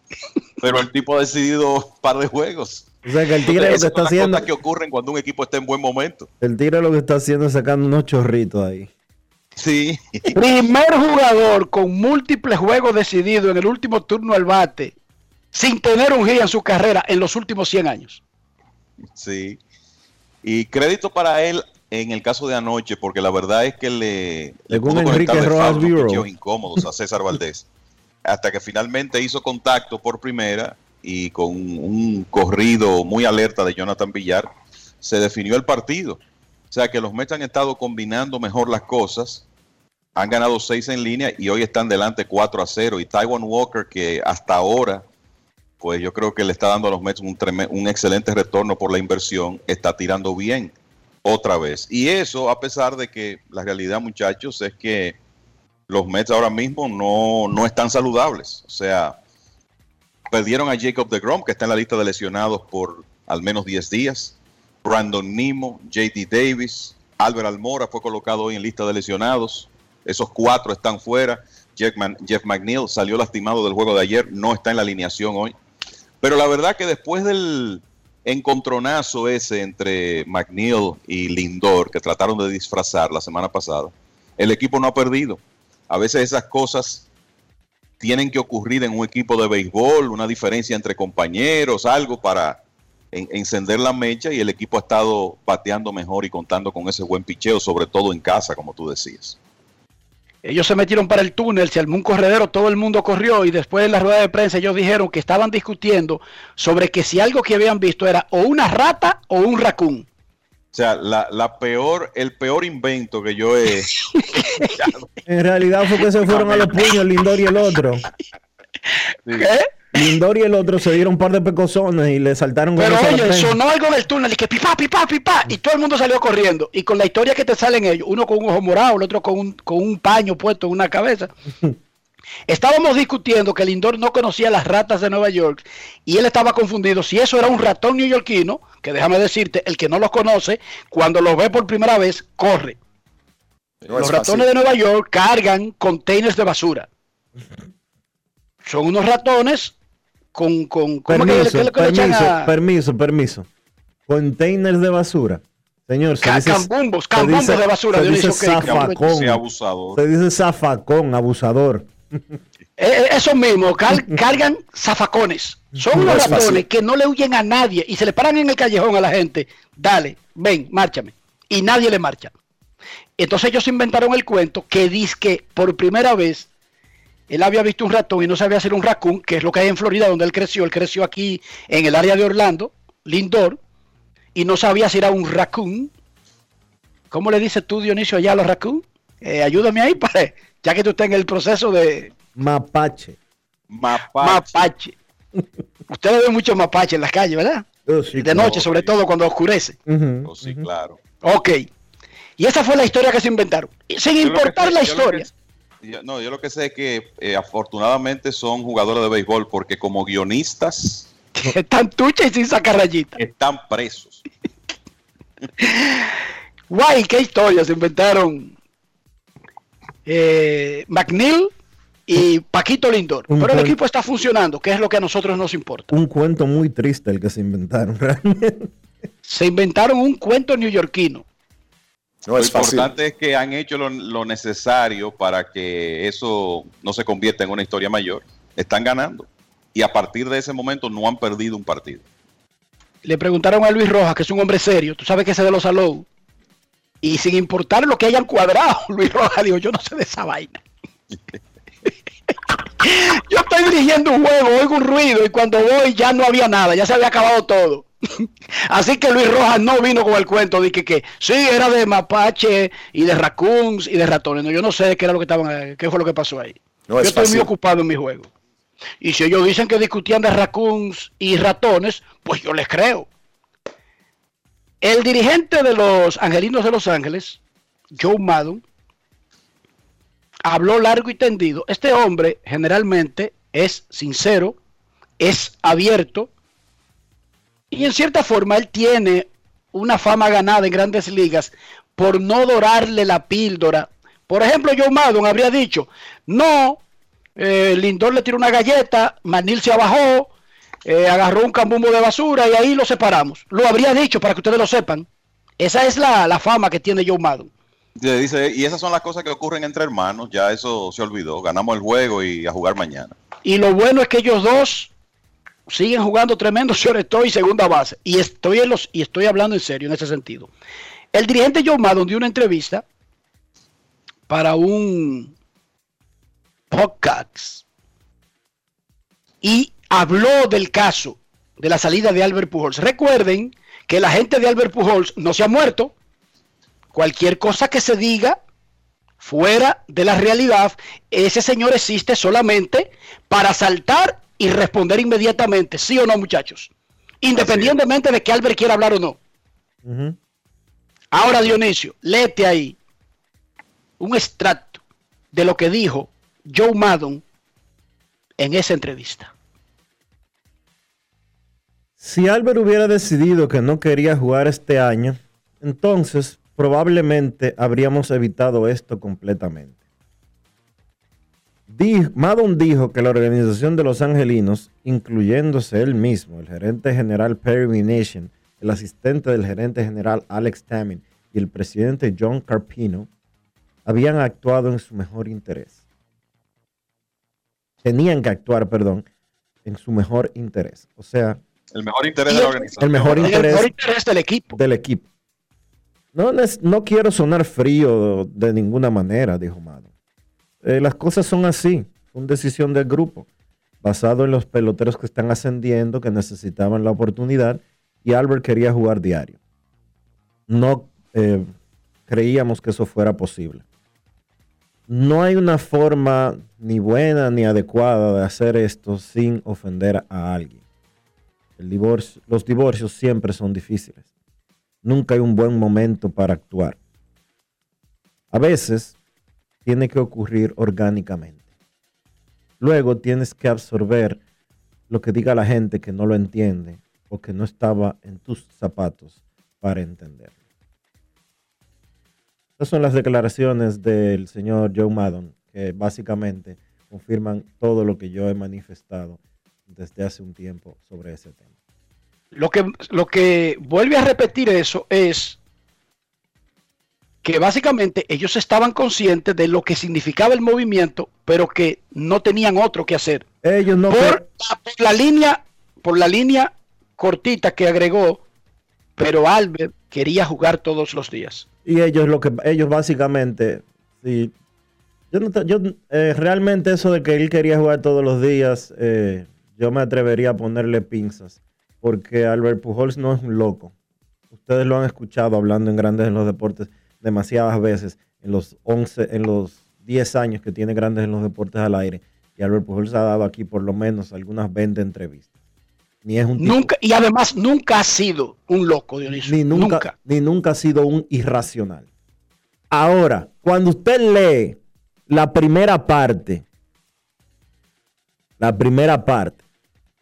Pero el tipo ha decidido un par de juegos. O sea que el tigre lo que Esas son está las haciendo, cosas que ocurren cuando un equipo está en buen momento. el tigre lo que está haciendo es sacando unos chorritos ahí. Sí. Primer jugador con múltiples juegos decididos en el último turno al bate, sin tener un hit en su carrera en los últimos 100 años. Sí. Y crédito para él en el caso de anoche, porque la verdad es que le, le pudo Enrique Rojas Bureau. incómodos a César Valdés. Hasta que finalmente hizo contacto por primera y con un corrido muy alerta de Jonathan Villar, se definió el partido. O sea que los Mets han estado combinando mejor las cosas. Han ganado seis en línea y hoy están delante 4 a 0. Y Taiwan Walker, que hasta ahora pues yo creo que le está dando a los Mets un, un excelente retorno por la inversión, está tirando bien otra vez. Y eso a pesar de que la realidad, muchachos, es que los Mets ahora mismo no, no están saludables. O sea, perdieron a Jacob de Grom, que está en la lista de lesionados por al menos 10 días. Brandon Nimo, JD Davis, Albert Almora fue colocado hoy en lista de lesionados. Esos cuatro están fuera. Jeff, Jeff McNeil salió lastimado del juego de ayer, no está en la alineación hoy. Pero la verdad que después del encontronazo ese entre McNeil y Lindor, que trataron de disfrazar la semana pasada, el equipo no ha perdido. A veces esas cosas tienen que ocurrir en un equipo de béisbol, una diferencia entre compañeros, algo para en- encender la mecha y el equipo ha estado bateando mejor y contando con ese buen picheo, sobre todo en casa, como tú decías. Ellos se metieron para el túnel, se armó un corredero, todo el mundo corrió y después en la rueda de prensa ellos dijeron que estaban discutiendo sobre que si algo que habían visto era o una rata o un raccoon. O sea, la, la peor, el peor invento que yo he En realidad fue que se fueron a los puños Lindor y el otro. Lindor y el otro se dieron un par de pecosones y le saltaron con Pero oye, sonó algo del túnel y que pipá, pipá, pipá, y todo el mundo salió corriendo. Y con la historia que te salen ellos, uno con un ojo morado, el otro con un, con un paño puesto en una cabeza. Estábamos discutiendo que Lindor no conocía las ratas de Nueva York y él estaba confundido si eso era un ratón neoyorquino, que déjame decirte, el que no los conoce, cuando los ve por primera vez, corre. No los es ratones fácil. de Nueva York cargan containers de basura. Son unos ratones con... con ¿cómo que- Permiso, que que permiso, a- permiso, permiso. Containers de basura. Señor, se dice, cambumbos, se cambumbos dice- de basura, Se dice zafacón. Se dice zafacón, abusador. Eh, eh, Eso mismo, cargan zafacones. Son No unos fácil. ratones que no le huyen a nadie y se le paran en el callejón a la gente. Dale, ven, márchame. Y nadie le marcha. Entonces ellos inventaron el cuento que dice que por primera vez él había visto un ratón y no sabía ser un raccoon, que es lo que hay en Florida donde él creció. Él creció aquí en el área de Orlando, Lindor, y no sabía si era un raccoon. ¿Cómo le dices tú, Dionisio, allá a los raccoon? Eh, ayúdame ahí, para, ya que tú estás en el proceso de Mapache. mapache. Ustedes ven muchos mapaches en las calles, ¿verdad? Oh, sí, de claro. noche, sobre todo cuando oscurece. Ujú, Sí, claro. Ok. Y esa fue la historia que se inventaron. Sin Yo lo que importar la yo lo que historia. Yo- no, yo lo que sé es que eh, afortunadamente son jugadores de béisbol porque como guionistas Están tuchas y sin sacar rayitas. están presos. Guay, qué historia se inventaron eh, McNeil y Paquito Lindor. Un Pero el equipo está funcionando, que es lo que a nosotros nos importa. Un cuento muy triste el que se inventaron, realmente. Se inventaron un cuento neoyorquino. Lo importante es que han hecho lo, lo necesario para que eso no se convierta en una historia mayor. Están ganando. Y a partir de ese momento no han perdido un partido. Le preguntaron a Luis Rojas, que es un hombre serio, tú sabes que ese de los salud. Y sin importar lo que hayan cuadrado, Luis Rojas dijo, yo no sé de esa vaina. yo estoy dirigiendo un juego, oigo un ruido y cuando voy ya no había nada, ya se había acabado todo. Así que Luis Rojas no vino con el cuento de que, que sí, era de mapache y de raccoons y de ratones. No, yo no sé qué era lo que estaban, eh, qué fue lo que pasó ahí. No yo es estoy fácil. muy ocupado en mi juego. Y si ellos dicen que discutían de raccoons y ratones, pues yo les creo. El dirigente de los Angelinos de Los Ángeles, Joe Maddon, habló largo y tendido. Este hombre generalmente es sincero, es abierto y en cierta forma él tiene una fama ganada en grandes ligas por no dorarle la píldora. Por ejemplo, Joe Maddon habría dicho, no, eh, Lindor le tiró una galleta, Manil se abajó, eh, agarró un cambumbo de basura y ahí lo separamos. Lo habría dicho para que ustedes lo sepan. Esa es la, la fama que tiene Joe Maddon. Dice, y esas son las cosas que ocurren entre hermanos. Ya eso se olvidó. Ganamos el juego y a jugar mañana. Y lo bueno es que ellos dos siguen jugando tremendo estoy y segunda base. Y estoy, en los, y estoy hablando en serio en ese sentido. El dirigente Joe Maddon dio una entrevista para un podcast y habló del caso de la salida de Albert Pujols. Recuerden que la gente de Albert Pujols no se ha muerto. Cualquier cosa que se diga fuera de la realidad, ese señor existe solamente para saltar y responder inmediatamente, sí o no, muchachos. Independientemente de que Albert quiera hablar o no. Ahora, Dionisio, léete ahí un extracto de lo que dijo Joe Maddon en esa entrevista. Si Albert hubiera decidido que no quería jugar este año, entonces probablemente habríamos evitado esto completamente. Di- Maddon dijo que la organización de los angelinos, incluyéndose él mismo, el gerente general Perry Minasian, el asistente del gerente general Alex Tamin y el presidente John Carpino, habían actuado en su mejor interés. Tenían que actuar, perdón, en su mejor interés. O sea, El mejor interés de la organización. el mejor El interés, mejor interés del equipo. del equipo. No, no quiero sonar frío de ninguna manera, dijo Mado. Eh, las cosas son así, son decisión del grupo, basado en los peloteros que están ascendiendo, que necesitaban la oportunidad, y Albert quería jugar diario. No eh, creíamos que eso fuera posible. No hay una forma ni buena ni adecuada de hacer esto sin ofender a alguien. Los divorcios siempre son difíciles. Nunca hay un buen momento para actuar. A veces tiene que ocurrir orgánicamente. Luego tienes que absorber lo que diga la gente que no lo entiende o que no estaba en tus zapatos para entenderlo. Estas son las declaraciones del señor Joe Maddon, que básicamente confirman todo lo que yo he manifestado desde hace un tiempo sobre ese tema. Lo que, lo que vuelve a repetir eso es que básicamente ellos estaban conscientes de lo que significaba el movimiento, pero que no tenían otro que hacer. Ellos no por, la, por la línea, por la línea cortita que agregó, pero Albert quería jugar todos los días. Y ellos lo que ellos básicamente, sí, yo, no, yo eh, realmente eso de que él quería jugar todos los días, eh, yo me atrevería a ponerle pinzas, porque Albert Pujols no es un loco. Ustedes lo han escuchado hablando en Grandes en los Deportes demasiadas veces en los 11, en los 10 años que tiene Grandes en los Deportes al aire. Y Albert Pujols ha dado aquí por lo menos algunas 20 entrevistas. Ni es un tipo, nunca, y además nunca ha sido un loco, Dionisio. Ni nunca, nunca, ni nunca ha sido un irracional. Ahora, cuando usted lee la primera parte, la primera parte,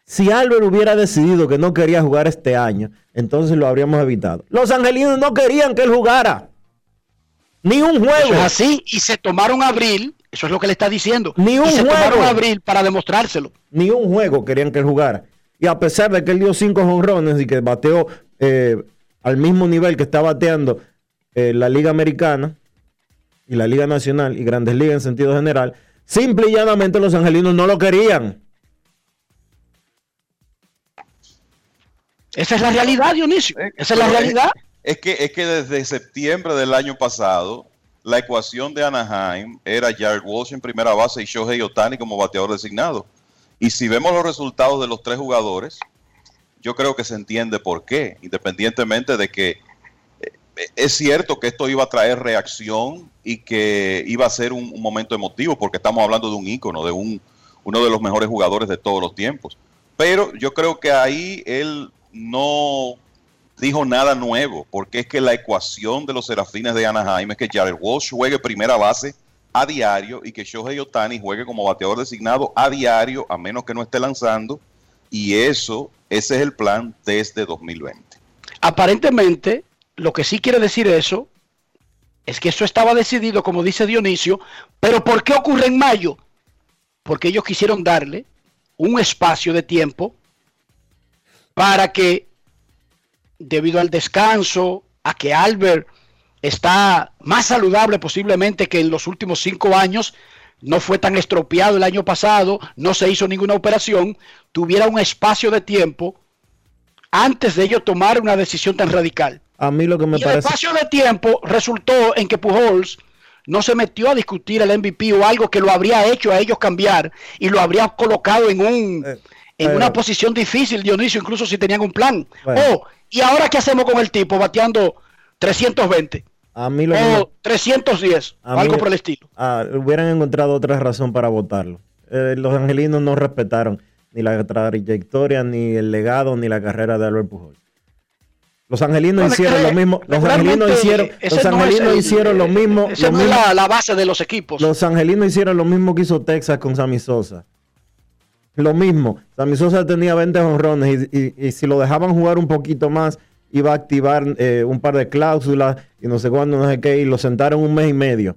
si Albert hubiera decidido que no quería jugar este año, entonces lo habríamos evitado. Los angelinos no querían que él jugara. Ni un juego. Eso es así, y se tomaron abril, eso es lo que le está diciendo. Ni un y se juego. tomaron abril para demostrárselo. Ni un juego querían que él jugara. Y a pesar de que él dio cinco jonrones y que bateó eh, al mismo nivel que está bateando eh, la Liga Americana y la Liga Nacional y Grandes Ligas en sentido general, simple y llanamente los angelinos no lo querían. Esa es la realidad, Dionisio. Esa es la realidad. Es que, es que desde septiembre del año pasado, la ecuación de Anaheim era Jared Walsh en primera base y Shohei Otani como bateador designado. Y si vemos los resultados de los tres jugadores, yo creo que se entiende por qué, independientemente de que eh, es cierto que esto iba a traer reacción y que iba a ser un, un momento emotivo, porque estamos hablando de un ícono, de un, uno de los mejores jugadores de todos los tiempos. Pero yo creo que ahí él no dijo nada nuevo, porque es que la ecuación de los serafines de Anaheim es que Jared Walsh juegue primera base a diario y que Shohei Otani juegue como bateador designado a diario, a menos que no esté lanzando, y eso, ese es el plan desde 2020. Aparentemente, lo que sí quiere decir eso es que eso estaba decidido, como dice Dionisio, pero ¿por qué ocurre en mayo? Porque ellos quisieron darle un espacio de tiempo para que, debido al descanso, a que Albert está más saludable posiblemente que en los últimos cinco años, no fue tan estropeado el año pasado, no se hizo ninguna operación, tuviera un espacio de tiempo antes de ellos tomar una decisión tan radical. A mí lo que me y parece... el espacio de tiempo resultó en que Pujols no se metió a discutir el MVP o algo que lo habría hecho a ellos cambiar y lo habría colocado en un... Eh, en una posición difícil, Dionisio, incluso si tenían un plan. Bueno. Oh, ¿y ahora qué hacemos con el tipo bateando 320 A mí lo o 310 A o algo mí- por el estilo? ah, hubieran encontrado otra razón para votarlo. Eh, los angelinos no respetaron ni la trayectoria, ni el legado, ni la carrera de Albert Pujols. Los angelinos hicieron lo mismo. Los angelinos hicieron, los no angelinos el- hicieron lo mismo. Esa lo no es mismo- la, la base de los equipos. Los angelinos hicieron lo mismo que hizo Texas con Sammy Sosa. Lo mismo. Sammy Sosa tenía 20 honrones y, y- y si lo dejaban jugar un poquito más, iba a activar eh, un par de cláusulas y no sé cuándo, no sé qué, y lo sentaron un mes y medio.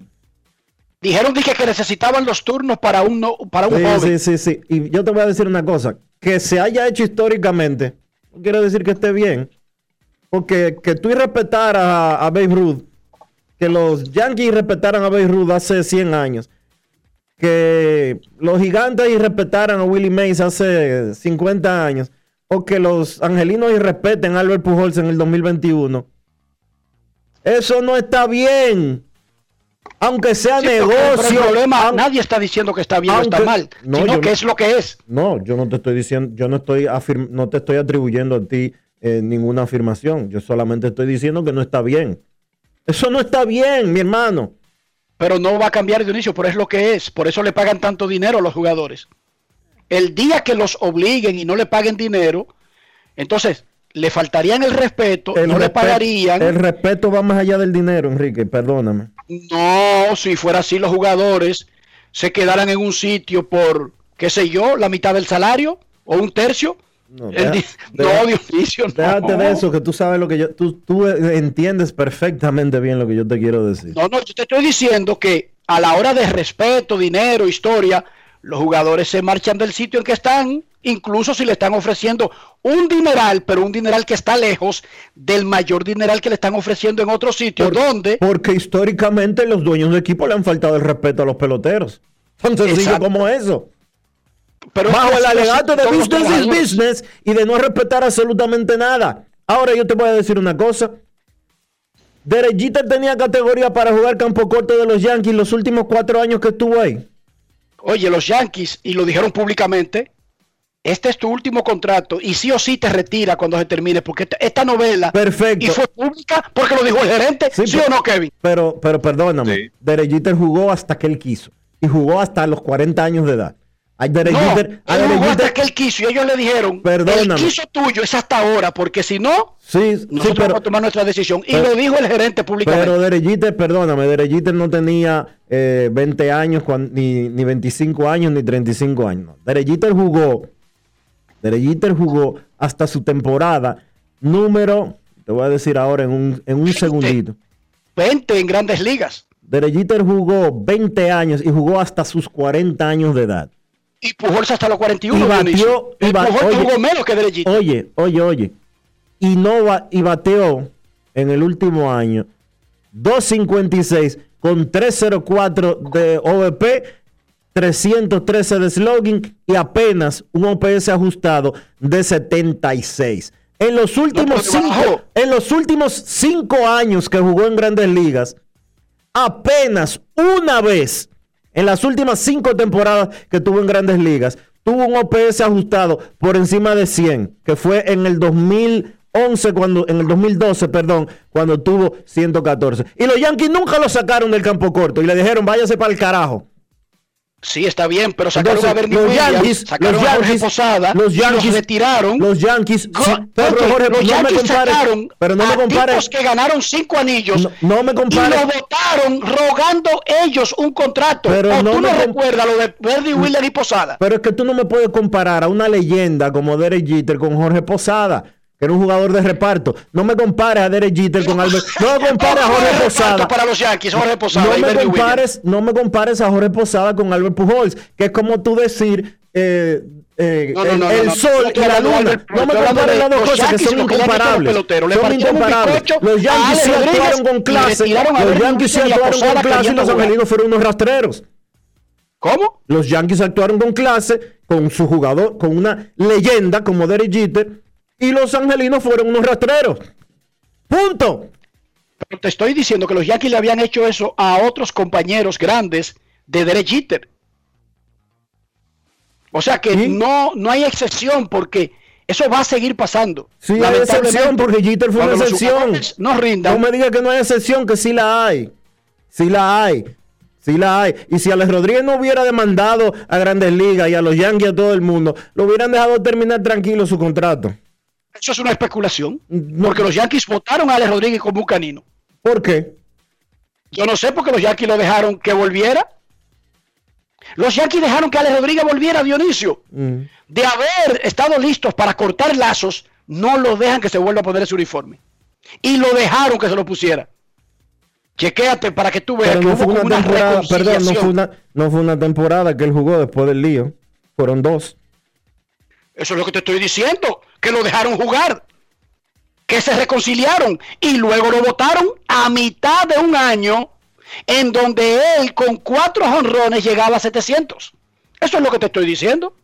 Dijeron dije, que necesitaban los turnos para un, no- para un Sí, joven. sí, sí, sí. Y yo te voy a decir una cosa. Que se haya hecho históricamente, no quiere decir que esté bien. Porque que tú respetaras a, a Babe Ruth, que los Yankees respetaran a Babe Ruth hace 100 años, que los gigantes irrespetaran a Willie Mays hace 50 años, o que los angelinos irrespeten a Albert Pujols en el 2021. Eso no está bien. Aunque sea Sí, negocio. el problema, nadie está diciendo que está bien o está mal, no, sino que no- es lo que es. No, yo no te estoy diciendo, yo no estoy no te estoy atribuyendo a ti eh, ninguna afirmación. Yo solamente estoy diciendo que no está bien. Eso no está bien, mi hermano. Pero no va a cambiar Dionisio, pero es lo que es. Por eso le pagan tanto dinero a los jugadores. El día que los obliguen y no le paguen dinero, entonces le faltarían el respeto, no le pagarían. El respeto va más allá del dinero, Enrique, perdóname. No, si fuera así, los jugadores se quedaran en un sitio por, qué sé yo, la mitad del salario o un tercio. No, deja- di- deja- no, Dionisio, no. Déjate de eso, que tú sabes lo que yo, tú, tú entiendes perfectamente bien lo que yo te quiero decir. No, no, yo te estoy diciendo que a la hora de respeto, dinero, historia, los jugadores se marchan del sitio en que están, incluso si le están ofreciendo un dineral, pero un dineral que está lejos del mayor dineral que le están ofreciendo en otro sitio, donde... Porque históricamente los dueños de equipo le han faltado el respeto a los peloteros. Tan sencillo Exacto. como eso. Pero Bajo el alegato de business is business y de no respetar absolutamente nada. Ahora yo te voy a decir una cosa. Derek Jeter tenía categoría para jugar campo corto de los Yankees los últimos cuatro años que estuvo ahí. Oye, los Yankees, y lo dijeron públicamente, este es tu último contrato y sí o sí te retira cuando se termine, porque esta, esta novela Perfecto. y fue pública porque lo dijo el gerente, ¿sí, pero- o no, Kevin? Pero, pero perdóname, Derek Jeter jugó hasta que él quiso. Y jugó hasta los 40 años de edad. Derek No, Jeter- a él Derek jugó Jeter- hasta que él quiso y ellos le dijeron, Perdóname. el quiso tuyo es hasta ahora, porque si no, sí, sí, nosotros pero, vamos a tomar nuestra decisión. Y pero- lo dijo el gerente públicamente. pero Derek Jeter, perdóname, Derek Jeter no tenía eh, 20 años, ni, ni 25 años, ni 35 años. Derek Jeter jugó, Derek Jeter jugó hasta su temporada número, te voy a decir ahora en un, en un segundito. 20 en grandes ligas. Derek Jeter jugó 20 años y jugó hasta sus 40 años de edad. Y Pujols hasta los 41. Y batió, y Pujols oye, jugó menos que Derek Jeter. Oye, oye, oye. Y no va, y bateó en el último año 256 con 304 de OVP, 313 de slogan y apenas un OPS ajustado de 76. En los últimos cinco, en los últimos cinco años que jugó en Grandes Ligas, apenas una vez en las últimas cinco temporadas que tuvo en Grandes Ligas, tuvo un OPS ajustado por encima de 100, que fue en el 2011 cuando en el 2012, perdón, cuando tuvo 114. Y los Yankees nunca lo sacaron del campo corto y le dijeron, "Váyase para el carajo." Sí, está bien, pero sacaron Entonces, a Bernie los Williams, Yankees, sacaron los a Jorge Yankees, Posada, los y los Yankees retiraron. Los Yankees, sí, Jorge, los no me compares, sacaron pero no me compares, que ganaron cinco anillos no, no me y compares. lo votaron rogando ellos un contrato. Pero o no tú no recuerdas lo de Bernie Williams y Posada. Pero es que tú no me puedes comparar a una leyenda como Derek Jeter con Jorge Posada, que era un jugador de reparto. No me compares a Derek Jeter con Albert. No me compares a Jorge Posada. para los Yankees, Jorge Posada No me, compares, no me compares a Jorge Posada con Albert Pujols, que es como tú decir eh, eh, No, no, el, no, sol y la luna. No me compares las dos cosas que son incomparables. Son incomparables. Los Yankees Alex actuaron con clase. Los Yankees a actuaron con clase y los angelinos fueron unos rastreros. ¿Cómo? Los Yankees actuaron con clase, con su jugador, con una leyenda como Derek Jeter, y los angelinos fueron unos rastreros. Punto. Pero te estoy diciendo que los Yankees le habían hecho eso a otros compañeros grandes de Derek Jeter. O sea que no, no hay excepción porque eso va a seguir pasando. Sí, hay excepción porque Jeter fue una excepción. No rindan. No me diga que no hay excepción, que sí la hay. Sí la hay. Sí la hay. Y si Alex Rodríguez no hubiera demandado a Grandes Ligas y a los Yankees a todo el mundo, lo hubieran dejado terminar tranquilo su contrato. Eso es una especulación. Porque los Yankees votaron a Alex Rodríguez como un canino. ¿Por qué? Yo no sé porque los Yankees lo dejaron que volviera. Los Yankees dejaron que Alex Rodríguez volviera, Dionisio. Mm. De haber estado listos para cortar lazos, no lo dejan que se vuelva a poner ese uniforme. Y lo dejaron que se lo pusiera. Chequéate para que tú veas Pero que no hubo fue una una temporada, perdón, no fue una, no fue una temporada que él jugó después del lío. Fueron dos. Eso es lo que te estoy diciendo, que lo dejaron jugar, que se reconciliaron y luego lo votaron a mitad de un año en donde él con cuatro jonrones llegaba a 700. Eso es lo que te estoy diciendo,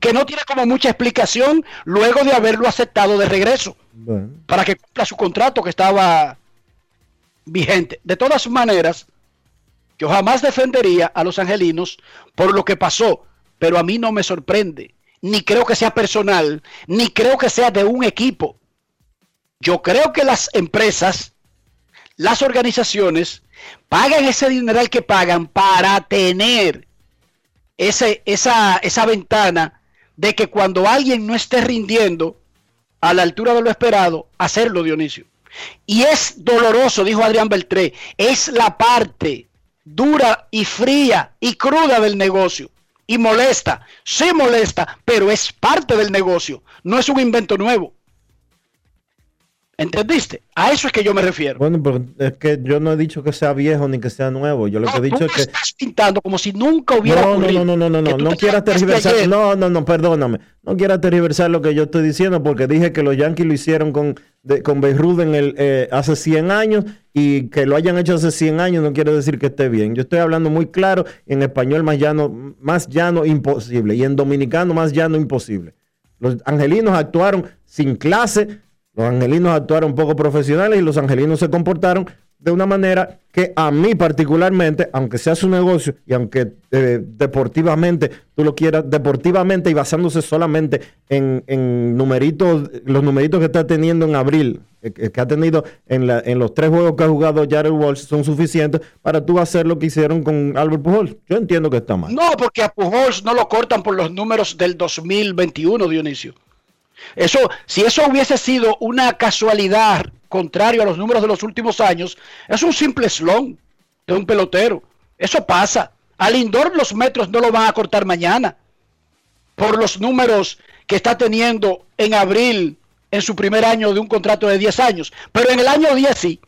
que no tiene como mucha explicación luego de haberlo aceptado de regreso Bueno. para que cumpla su contrato que estaba vigente. De todas maneras, yo jamás defendería a los angelinos por lo que pasó, pero a mí no me sorprende, ni creo que sea personal, ni creo que sea de un equipo. Yo creo que las empresas, las organizaciones, pagan ese dineral que pagan para tener ese, esa, esa ventana de que cuando alguien no esté rindiendo a la altura de lo esperado, hacerlo, Dionisio. Y es doloroso, dijo Adrián Beltré, es la parte dura y fría y cruda del negocio. Y molesta, sí molesta, pero es parte del negocio, no es un invento nuevo. ¿Entendiste? A eso es que yo me refiero. Bueno, pero es que yo no he dicho que sea viejo ni que sea nuevo. Yo lo que he dicho es que. Estás pintando como si nunca hubiera No, no, ocurrido. no, no, no, no, no te quieras tergiversar. ayer. No, no, no, perdóname. No quieras tergiversar lo que yo estoy diciendo porque dije que los Yankees lo hicieron con, de- con Beirut en el, eh, hace 100 años y que lo hayan hecho hace 100 años no quiere decir que esté bien. Yo estoy hablando muy claro en español más llano, más llano imposible y en dominicano más llano imposible. Los angelinos actuaron sin clase, los angelinos actuaron poco profesionales y los angelinos se comportaron de una manera que a mí particularmente, aunque sea su negocio y aunque eh, deportivamente tú lo quieras, deportivamente y basándose solamente en, en numeritos, los numeritos que está teniendo en abril, eh, que ha tenido en, la- en los tres juegos que ha jugado Jared Walsh, son suficientes para tú hacer lo que hicieron con Albert Pujols. Yo entiendo que está mal. No, porque a Pujols no lo cortan por los números del 2021, Dionisio. Eso, si eso hubiese sido una casualidad contrario a los números de los últimos años, es un simple slon de un pelotero. Eso pasa. Al Lindor los metros no lo van a cortar mañana por los números que está teniendo en abril en su primer año de un contrato de 10 años. Pero en el año 10 sí.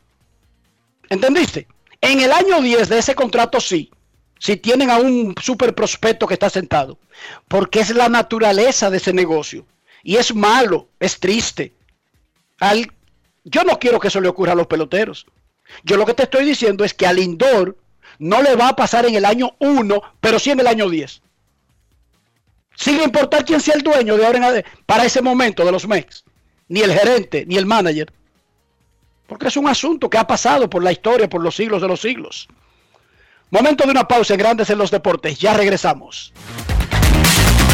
¿Entendiste? En el año 10 de ese contrato sí. Si tienen a un super prospecto que está sentado. Porque es la naturaleza de ese negocio. Y es malo, es triste. Yo no quiero que eso le ocurra a los peloteros. Yo lo que te estoy diciendo es que al Lindor no le va a pasar en el año 1, pero sí en el año 10. Sin importar quién sea el dueño de ahora en adelante, para ese momento de los Mex, ni el gerente, ni el manager. Porque es un asunto que ha pasado por la historia, por los siglos de los siglos. Momento de una pausa en Grandes en los Deportes. Ya regresamos.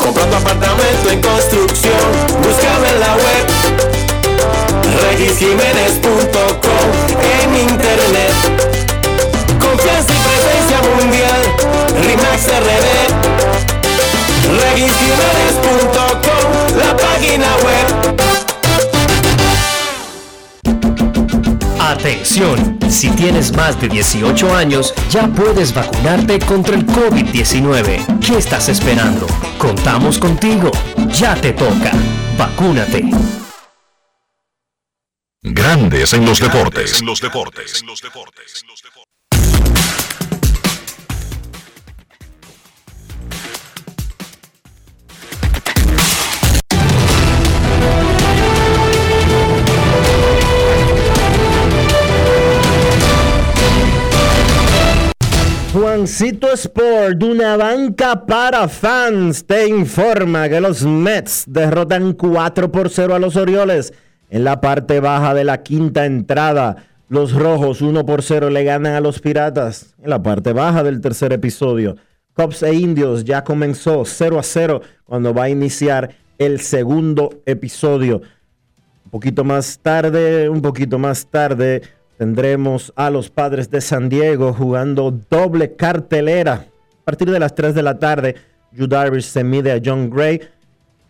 Compra tu apartamento en construcción, búscame en la web regisjiménez.com en internet. Confianza y presencia mundial, RIMAX RD. regisjiménez.com, la página web. Atención, si tienes más de 18 años, ya puedes vacunarte contra el COVID-19. ¿Qué estás esperando? Contamos contigo. Ya te toca. Vacúnate. Grandes en los deportes. En los deportes. Juancito Sport, una banca para fans, te informa que los Mets derrotan 4 por 0 a los Orioles en la parte baja de la quinta entrada. Los Rojos 1 por 0 le ganan a los Piratas en la parte baja del tercer episodio. Cubs e Indios ya comenzó 0 a 0 cuando va a iniciar el segundo episodio. Un poquito más tarde, un poquito más tarde, tendremos a los padres de San Diego jugando doble cartelera. A partir de las 3 de la tarde, Yu Darvish se mide a John Gray.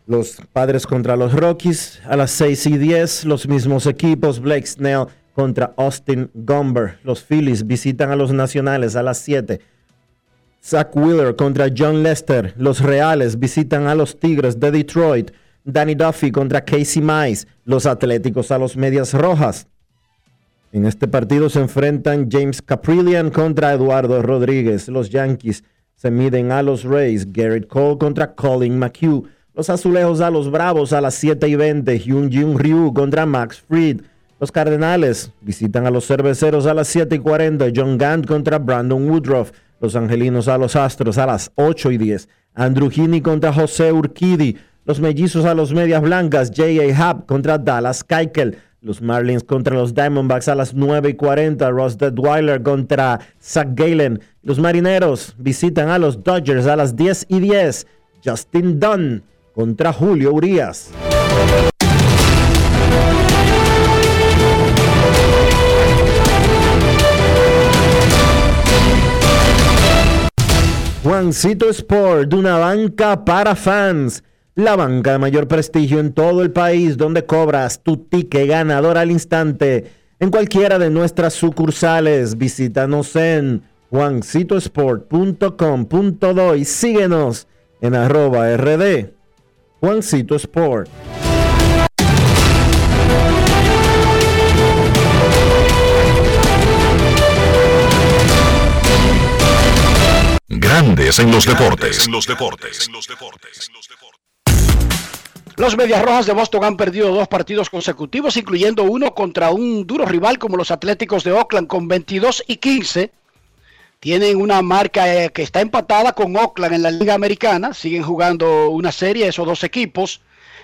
Los padres contra los Rockies. A las 6 y 10, los mismos equipos. Blake Snell contra Austin Gomber. Los Phillies visitan a los Nacionales a las 7. Zach Wheeler contra John Lester. Los Reales visitan a los Tigres de Detroit. Danny Duffy contra Casey Mize. Los Atléticos a los Medias Rojas. En este partido se enfrentan James Caprillian contra Eduardo Rodríguez. Los Yankees se miden a los Rays. Garrett Cole contra Colin McHugh. Los Azulejos a los Bravos a las 7 y 20. Hyun Jun Ryu contra Max Fried. Los Cardenales visitan a los Cerveceros a las 7 y 40. John Gant contra Brandon Woodruff. Los Angelinos a los Astros a las 8 y 10. Andrew Heaney contra José Urquidi. Los Mellizos a los Medias Blancas. J.A. Happ contra Dallas Keuchel. Los Marlins contra los Diamondbacks a las 9 y 40. Ross Detweiler contra Zach Galen. Los Marineros visitan a los Dodgers a las 10 y 10. Justin Dunn contra Julio Urias. Juancito Sport, una banca para fans. La banca de mayor prestigio en todo el país, donde cobras tu ticket ganador al instante en cualquiera de nuestras sucursales. Visítanos en juancitosport.com.do y síguenos en arroba rd. Juancito Sport. Grandes en los deportes. los deportes. Los Medias Rojas de Boston han perdido dos partidos consecutivos, incluyendo uno contra un duro rival como los Atléticos de Oakland con 22 y 15. Tienen una marca eh, que está empatada con Oakland en la Liga Americana. Siguen jugando una serie esos dos equipos.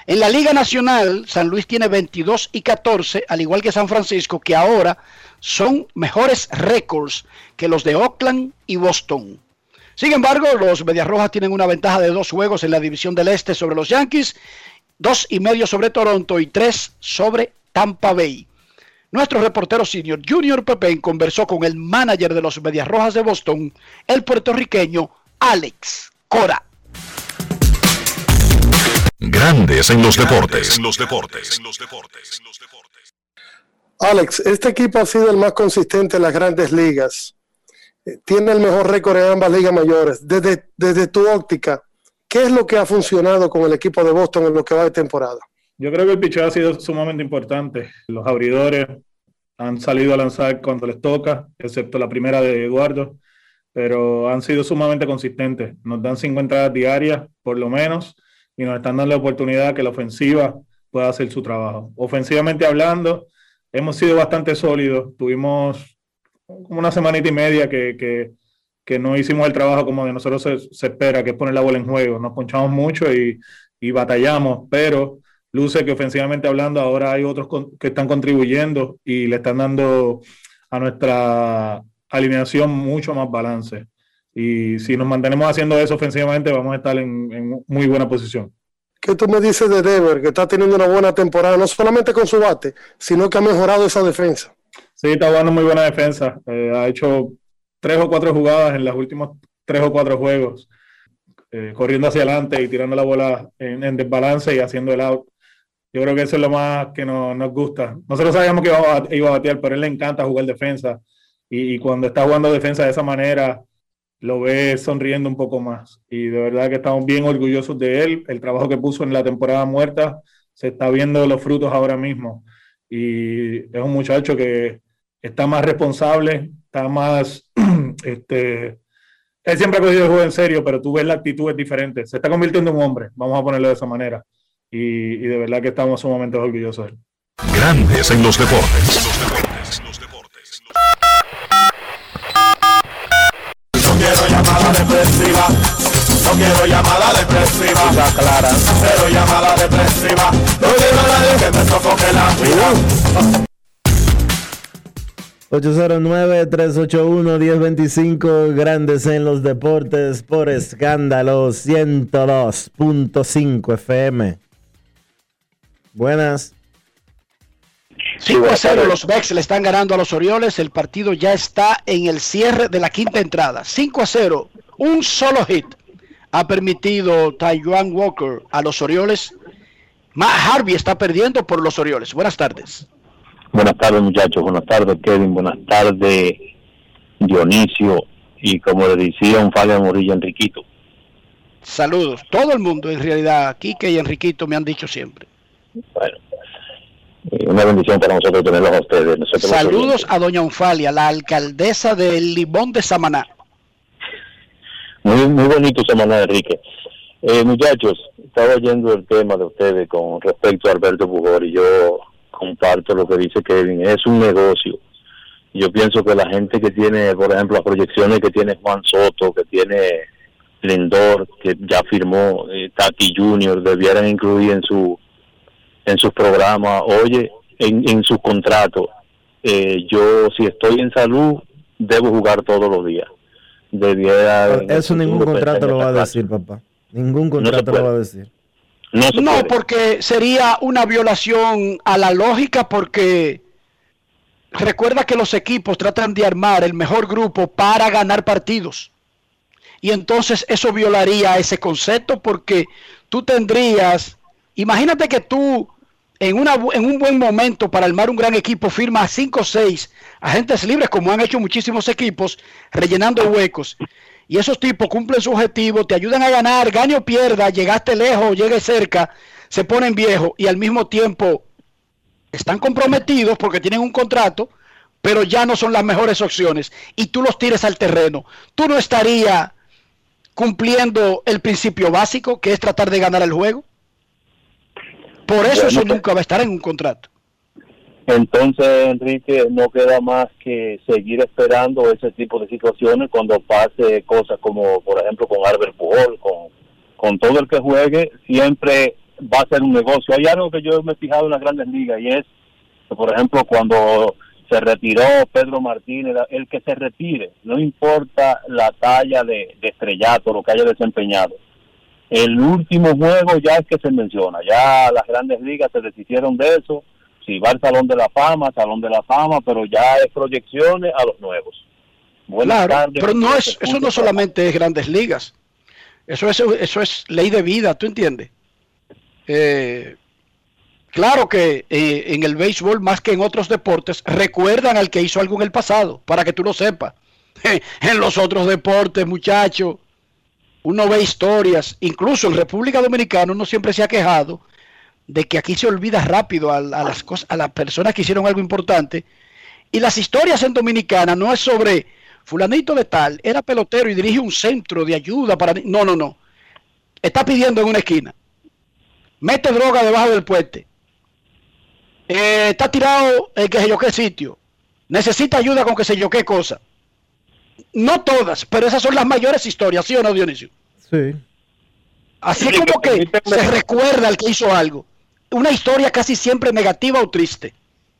En la Liga Nacional, San Luis tiene 22 y 14, al igual que San Francisco, que ahora son mejores récords que los de Oakland y Boston. Sin embargo, los Medias Rojas tienen una ventaja de dos juegos en la división del Este sobre los Yankees, dos y medio sobre Toronto y tres sobre Tampa Bay. Nuestro reportero senior Junior Pepe conversó con el manager de los Medias Rojas de Boston, el puertorriqueño Alex Cora. Grandes en los deportes. los deportes. Alex, este equipo ha sido el más consistente en las grandes ligas tiene el mejor récord en ambas ligas mayores. Desde, desde tu óptica, ¿qué es lo que ha funcionado con el equipo de Boston en lo que va de temporada? Yo creo que el picheo ha sido sumamente importante. Los abridores han salido a lanzar cuando les toca, excepto la primera de Eduardo, pero han sido sumamente consistentes. Nos dan 50 entradas diarias, por lo menos, y nos están dando la oportunidad que la ofensiva pueda hacer su trabajo. Ofensivamente hablando, hemos sido bastante sólidos. Tuvimos como una semanita y media que, que, no hicimos el trabajo como de nosotros se, se, espera, que es poner la bola en juego. Nos ponchamos mucho y, y, batallamos, pero luce que ofensivamente hablando ahora hay otros que están contribuyendo y le están dando a nuestra alineación mucho más balance. Y si nos mantenemos haciendo eso ofensivamente, vamos a estar en, en muy buena posición. ¿Qué tú me dices de Denver, que está teniendo una buena temporada, no solamente con su bate, sino que ha mejorado esa defensa? Sí, está jugando muy buena defensa. Eh, ha hecho tres o cuatro jugadas en los últimos tres o cuatro juegos, eh, corriendo hacia adelante y tirando la bola en, desbalance y haciendo el out. Yo creo que eso es lo más que nos gusta. Nosotros sabíamos que iba a, iba a batear, pero a él le encanta jugar defensa. Y, y, cuando está jugando defensa de esa manera, lo ve sonriendo un poco más. Y de verdad que estamos bien orgullosos de él. El trabajo que puso en la temporada muerta se está viendo los frutos ahora mismo. Y es un muchacho que está más responsable, está más, este, él siempre ha cogido el juego en serio, pero tú ves la actitud es diferente, se está convirtiendo en un hombre, vamos a ponerlo de esa manera, y, y de verdad que estamos sumamente orgullosos de él. Grandes en los deportes. Los deportes, los deportes. No quiero llamada depresiva. No quiero llamada depresiva. Está clara. Cero llamada depresiva. No quiero nadie que me sofoque la vida. 809-381-1025, grandes en los deportes por escándalo 102.5 FM. Buenas. 5 a 0 los Bex le están ganando a los Orioles. El partido ya está en el cierre de la quinta entrada. 5 a 0. Un solo hit ha permitido Taiwan Walker a los Orioles. Matt Harvey está perdiendo por los Orioles. Buenas tardes. Buenas tardes muchachos, buenas tardes Kevin, buenas tardes Dionisio y como le decía un Fabio Morillo Enriquito. Saludos, todo el mundo en realidad, Quique y Enriquito me han dicho siempre. Bueno, eh, una bendición para nosotros tenerlos a ustedes. Nosotros Saludos a doña Unfalia, la alcaldesa del Limón de Samaná. Muy, muy bonito Samaná, Enrique. Eh, muchachos, estaba oyendo el tema de ustedes con respecto a Alberto Bujor y yo comparto lo que dice Kevin, es un negocio. Yo pienso que la gente que tiene, por ejemplo, las proyecciones que tiene Juan Soto, que tiene Lendor, que ya firmó eh, Tati Junior, debieran incluir en su en sus programas, oye, en, en sus contratos, eh, yo si estoy en salud, debo jugar todos los días. Debiera... Eso ningún contrato lo va a decir, papá. Ningún contrato lo va a decir. No, porque sería una violación a la lógica porque recuerda que los equipos tratan de armar el mejor grupo para ganar partidos. Y entonces eso violaría ese concepto porque tú tendrías, imagínate que tú en, una, en un buen momento para armar un gran equipo firmas a 5 o 6 agentes libres como han hecho muchísimos equipos rellenando huecos. Y esos tipos cumplen su objetivo, te ayudan a ganar, gane o pierda, llegaste lejos, llegue cerca, se ponen viejos y al mismo tiempo están comprometidos porque tienen un contrato, pero ya no son las mejores opciones y tú los tires al terreno. Tú no estarías cumpliendo el principio básico que es tratar de ganar el juego. Por eso Bueno, eso pues- nunca va a estar en un contrato. Entonces, Enrique, no queda más que seguir esperando ese tipo de situaciones cuando pase cosas como, por ejemplo, con Albert Pujol, con, con todo el que juegue, siempre va a ser un negocio. Hay algo que yo me he fijado en las grandes ligas y es, por ejemplo, cuando se retiró Pedro Martínez, el que se retire, no importa la talla de, de estrellato, lo que haya desempeñado. El último juego ya es que se menciona, ya las grandes ligas se deshicieron de eso, si va al Salón de la Fama, Salón de la Fama, pero ya es proyecciones a los nuevos. Buenas Claro, tardes. pero no es, eso no solamente es grandes ligas. Eso es, eso es ley de vida, ¿tú entiendes? Eh, claro que eh, en el béisbol, más que en otros deportes, recuerdan al que hizo algo en el pasado, para que tú lo sepas. en los otros deportes, muchachos, uno ve historias, incluso en República Dominicana uno siempre se ha quejado de que aquí se olvida rápido a, a las cosas, a las personas que hicieron algo importante. Y las historias en Dominicana no es sobre fulanito de tal, era pelotero y dirige un centro de ayuda para... No, no, no. Está pidiendo en una esquina. Mete droga debajo del puente. Eh, está tirado en que sé yo qué sitio. Necesita ayuda con que sé yo qué cosa. No todas, pero esas son las mayores historias, ¿sí o no, Dionisio? Sí. Así como que se recuerda al que hizo algo. Una historia casi siempre negativa o triste.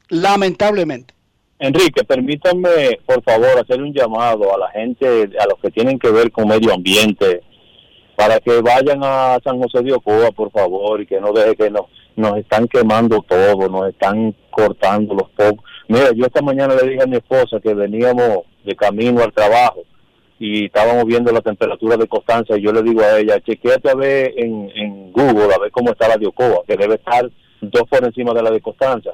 Lamentablemente. Enrique, permítanme, por favor, hacer un llamado a la gente, a los que tienen que ver con medio ambiente, para que vayan a San José de Ocoa, por favor, y que no deje que nos, nos están quemando todo, nos están cortando los pocos. Mira, yo esta mañana le dije a mi esposa que veníamos de camino al trabajo y estábamos viendo la temperatura de Constanza y yo le digo a ella, chequeate a ver en, en Google, a ver cómo está la de Ocoa, que debe estar dos por encima de la de Constanza.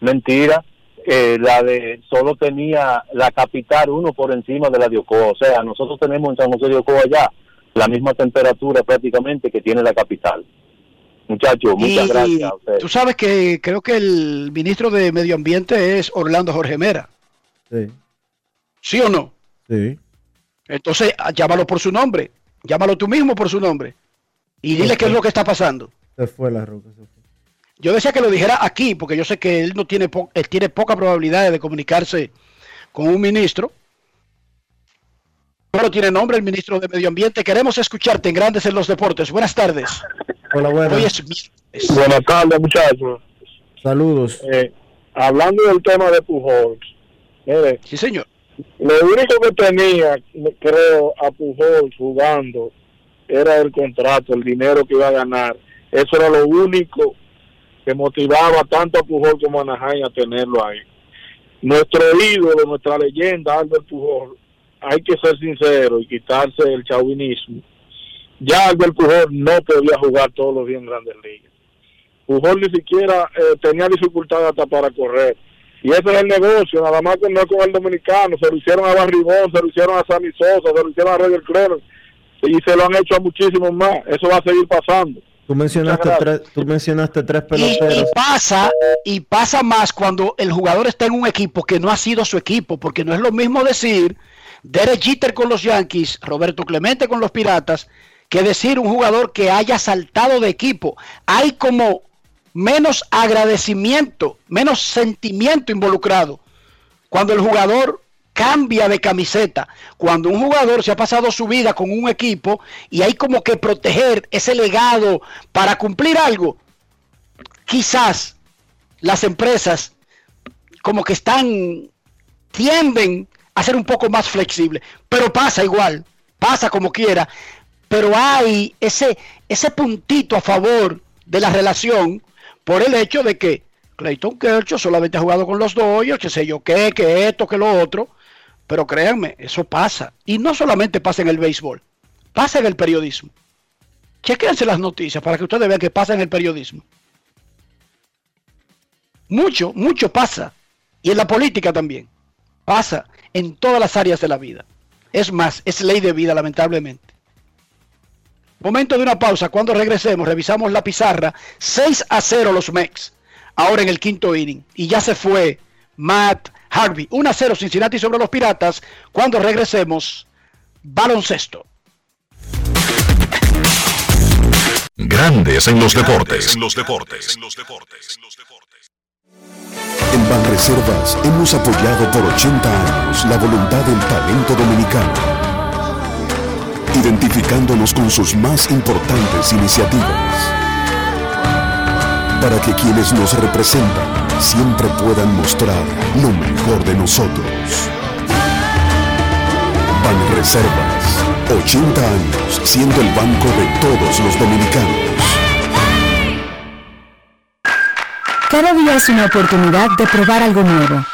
Mentira, eh, la de solo tenía la capital uno por encima de la de Ocoa, o sea, nosotros tenemos en San José de Ocoa ya la misma temperatura prácticamente que tiene la capital. Muchachos, muchas Y gracias a ustedes. tú sabes que creo que el ministro de Medio Ambiente es Orlando Jorge Mera. Sí. ¿Sí o no? Sí. Entonces, ah, llámalo por su nombre. Llámalo tú mismo por su nombre. Y dile qué es lo que está pasando. Se fue la roca. se fue. Yo decía que lo dijera aquí, porque yo sé que él no tiene, po- él tiene poca probabilidad de comunicarse con un ministro. Pero tiene nombre el ministro de Medio Ambiente. Queremos escucharte en Grandes en los Deportes. Buenas tardes. Hola, buenas. Hoy es. Buenas tardes, muchachos. Saludos. Eh, hablando del tema de Pujol, mire, sí, señor. Lo único que tenía, creo, a Pujol jugando era el contrato, el dinero que iba a ganar. Eso era lo único que motivaba tanto a Pujol como a Anaheim a tenerlo ahí. Nuestro ídolo, nuestra leyenda, Albert Pujol, hay que ser sincero y quitarse el chauvinismo. Ya Albert Pujol no podía jugar todos los días en Grandes Ligas. Pujol ni siquiera eh, tenía dificultad hasta para correr. Y ese es el negocio, nada más que no es con el dominicano. Se lo hicieron a Barribón, se lo hicieron a Sammy Sosa, se lo hicieron a Roger Clemens y se lo han hecho a muchísimos más. Eso va a seguir pasando. Tú mencionaste, tres, tú mencionaste tres Y, y peloteros. pasa, y pasa más cuando el jugador está en un equipo que no ha sido su equipo, porque no es lo mismo decir Derek Jeter con los Yankees, Roberto Clemente con los Piratas, que decir un jugador que haya saltado de equipo. Hay como menos agradecimiento, menos sentimiento involucrado. Cuando el jugador cambia de camiseta, cuando un jugador se ha pasado su vida con un equipo y hay como que proteger ese legado para cumplir algo, quizás las empresas como que están, tienden a ser un poco más flexibles, pero pasa igual, pasa como quiera, pero hay ese, ese puntito a favor de la relación por el hecho de que Clayton Kershaw solamente ha jugado con los Dodgers, que sé yo qué, que esto, que lo otro. Pero créanme, eso pasa. Y no solamente pasa en el béisbol, pasa en el periodismo. Chequense las noticias para que ustedes vean que pasa en el periodismo. Mucho, mucho pasa. Y en la política también. Pasa en todas las áreas de la vida. Es más, es ley de vida, lamentablemente. Momento de una pausa. Cuando regresemos, revisamos la pizarra. 6 a 0 los Mex. Ahora en el quinto inning. Y ya se fue Matt Harvey. 1 a 0 Cincinnati sobre los Piratas. Cuando regresemos, baloncesto. Grandes en los deportes. En los deportes. En Banreservas hemos apoyado por 80 años la voluntad del talento dominicano, identificándonos con sus más importantes iniciativas, para que quienes nos representan siempre puedan mostrar lo mejor de nosotros. Banreservas, 80 años siendo el banco de todos los dominicanos. Cada día es una oportunidad de probar algo nuevo.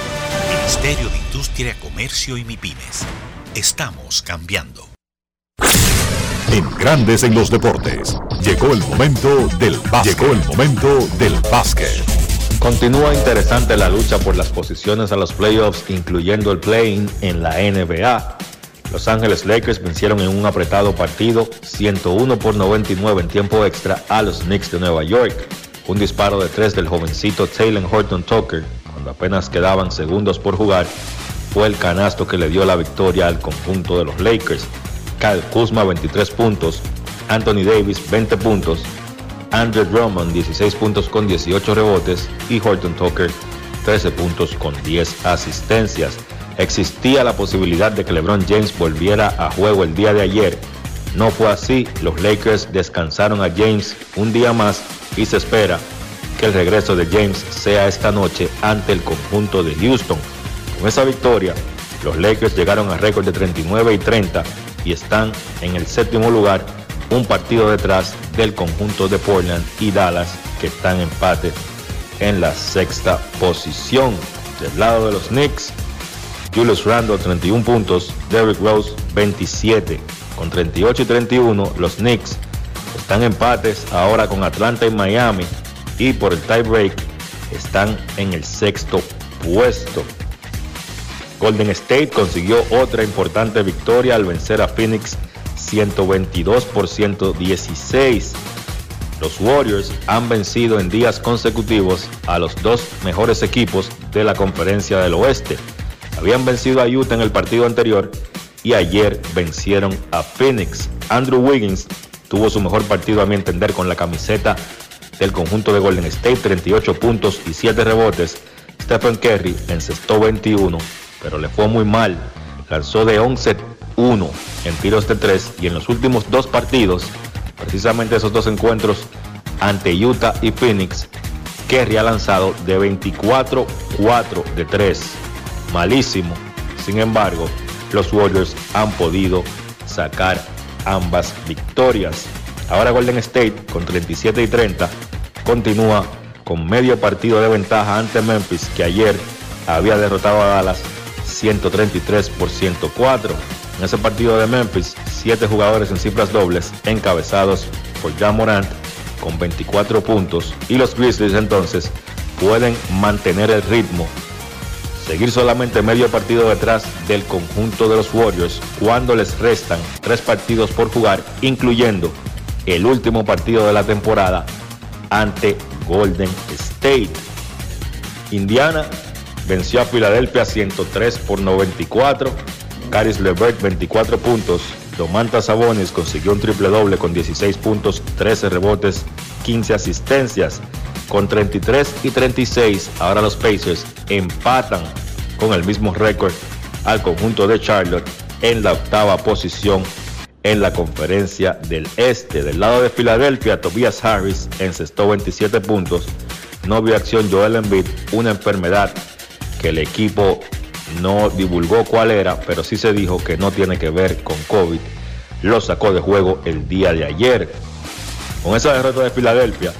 Ministerio de Industria, Comercio y MIPIMES. Estamos cambiando. En Grandes en los deportes. Llegó el momento del básquet. Llegó el momento del básquet. Continúa interesante la lucha por las posiciones a los playoffs, incluyendo el play-in en la NBA. Los Ángeles Lakers vencieron en un apretado partido 101 por 99 en tiempo extra a los Knicks de Nueva York. Un disparo de tres del jovencito Taylor Horton Tucker cuando apenas quedaban segundos por jugar, fue el canasto que le dio la victoria al conjunto de los Lakers. Kyle Kuzma 23 puntos, Anthony Davis 20 puntos, Andrew Drummond 16 puntos con 18 rebotes y Horton Tucker 13 puntos con 10 asistencias. Existía la posibilidad de que LeBron James volviera a juego el día de ayer. No fue así, los Lakers descansaron a James un día más y se espera que el regreso de James sea esta noche ante el conjunto de Houston. Con esa victoria, los Lakers llegaron a récord de 39 y 30 y están en el séptimo lugar, un partido detrás del conjunto de Portland y Dallas que están en empate en la sexta posición. Del lado de los Knicks, Julius Randle 31 puntos, Derrick Rose 27. Con 38 y 31, los Knicks están empates ahora con Atlanta y Miami y por el tiebreak están en el sexto puesto. Golden State consiguió otra importante victoria al vencer a Phoenix 122 por 116. Los Warriors han vencido en días consecutivos a los dos mejores equipos de la conferencia del oeste. Habían vencido a Utah en el partido anterior y ayer vencieron a Phoenix. Andrew Wiggins tuvo su mejor partido a mi entender con la camiseta del conjunto de Golden State, 38 puntos y 7 rebotes. Stephen Curry encestó 21, pero le fue muy mal. Lanzó de 11-1 en tiros de 3 y en los últimos dos partidos, precisamente esos dos encuentros ante Utah y Phoenix, Kerry ha lanzado de 24-4 de 3. Malísimo. Sin embargo, los Warriors han podido sacar ambas victorias. Ahora Golden State con 37 y 30 continúa con medio partido de ventaja ante Memphis, que ayer había derrotado a Dallas 133 por 104. En ese partido de Memphis, siete jugadores en cifras dobles, encabezados por Jan Morant con 24 puntos, y los Grizzlies entonces pueden mantener el ritmo seguir solamente medio partido detrás del conjunto de los Warriors cuando les restan tres partidos por jugar, incluyendo el último partido de la temporada ante Golden State. Indiana venció a Filadelfia 103 por 94. Caris Levert 24 puntos. Domantas Sabonis consiguió un triple doble con 16 puntos, 13 rebotes, 15 asistencias. Con 33 y 36, ahora los Pacers empatan con el mismo récord al conjunto de Charlotte en la octava posición en la conferencia del Este. Del lado de Filadelfia, Tobias Harris encestó 27 puntos. No vio acción Joel Embiid, una enfermedad que el equipo no divulgó cuál era, pero sí se dijo que no tiene que ver con COVID. Lo sacó de juego el día de ayer. Con esa derrota de Filadelfia,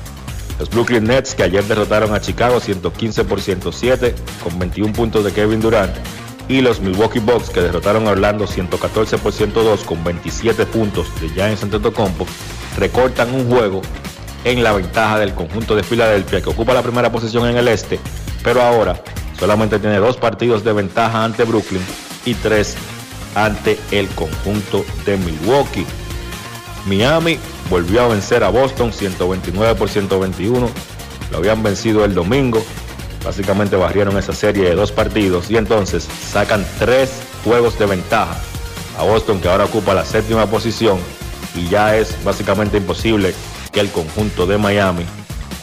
los Brooklyn Nets que ayer derrotaron a Chicago 115 por 107 con 21 puntos de Kevin Durant y los Milwaukee Bucks que derrotaron a Orlando 114 por 102 con 27 puntos de Giants Antetokounmpo recortan un juego en la ventaja del conjunto de Filadelfia que ocupa la primera posición en el este, pero ahora solamente tiene dos partidos de ventaja ante Brooklyn y tres ante el conjunto de Milwaukee. Miami volvió a vencer a Boston 129 por 121. Lo habían vencido el domingo. Básicamente barrieron esa serie de dos partidos y entonces sacan tres juegos de ventaja a Boston que ahora ocupa la séptima posición y ya es básicamente imposible que el conjunto de Miami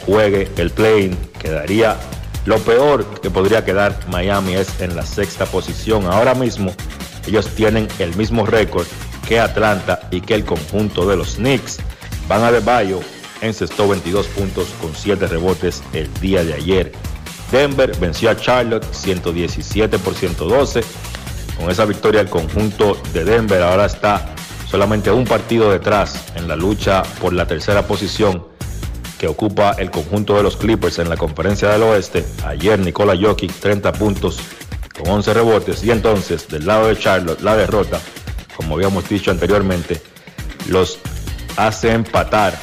juegue el play-in. Quedaría lo peor que podría quedar Miami es en la sexta posición. Ahora mismo ellos tienen el mismo récord que Atlanta y que el conjunto de los Knicks. Van a de Bayo encestó 22 puntos con 7 rebotes el día de ayer. Denver venció a Charlotte 117 por 112. Con esa victoria el conjunto de Denver ahora está solamente un partido detrás en la lucha por la tercera posición que ocupa el conjunto de los Clippers en la conferencia del oeste. Ayer Nikola Jokic 30 puntos con 11 rebotes y entonces del lado de Charlotte la derrota como habíamos dicho anteriormente, los hace empatar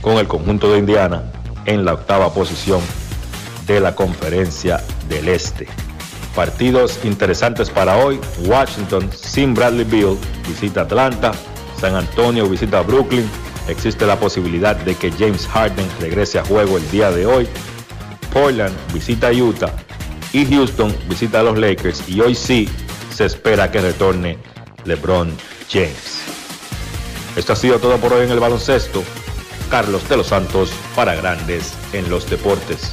con el conjunto de Indiana en la octava posición de la conferencia del Este. Partidos interesantes para hoy. Washington sin Bradley Beal visita Atlanta. San Antonio visita Brooklyn. Existe la posibilidad de que James Harden regrese a juego el día de hoy. Portland visita Utah. Y Houston visita a los Lakers. Y hoy sí se espera que retorne LeBron James. Esto ha sido todo por hoy en el baloncesto. Carlos de los Santos para Grandes en los Deportes.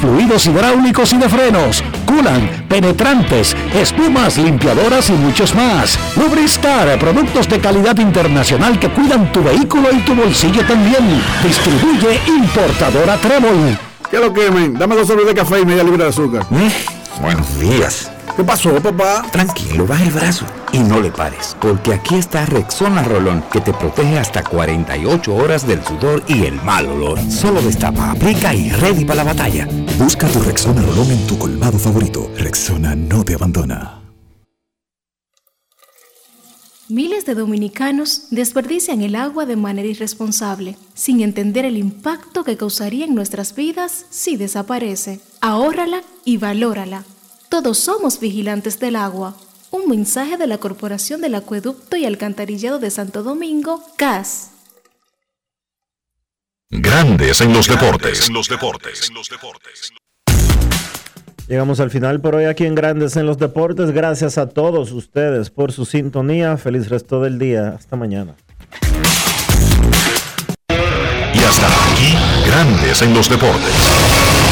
fluidos hidráulicos y de frenos, culan, penetrantes, espumas, limpiadoras y muchos más. Lubristar, productos de calidad internacional que cuidan tu vehículo y tu bolsillo también. Distribuye importadora Trébol. ¿Qué lo quemen? Dame dos sobres de café y media libra de azúcar. Buenos días. ¿Qué pasó, papá? Tranquilo, baja el brazo y no le pares, porque aquí está Rexona Rolón, que te protege hasta 48 horas del sudor y el mal olor. Solo destapa, aplica y ready para la batalla. Busca tu Rexona Rolón en tu colmado favorito. Rexona no te abandona. Miles de dominicanos desperdician el agua de manera irresponsable, sin entender el impacto que causaría en nuestras vidas si desaparece. Ahórrala y valórala. Todos somos vigilantes del agua. Un mensaje de la Corporación del Acueducto y Alcantarillado de Santo Domingo, CAS. Grandes en los deportes. En los deportes. Llegamos al final por hoy aquí en Grandes en los Deportes. Gracias a todos ustedes por su sintonía. Feliz resto del día. Hasta mañana. Y hasta aquí, Grandes en los Deportes.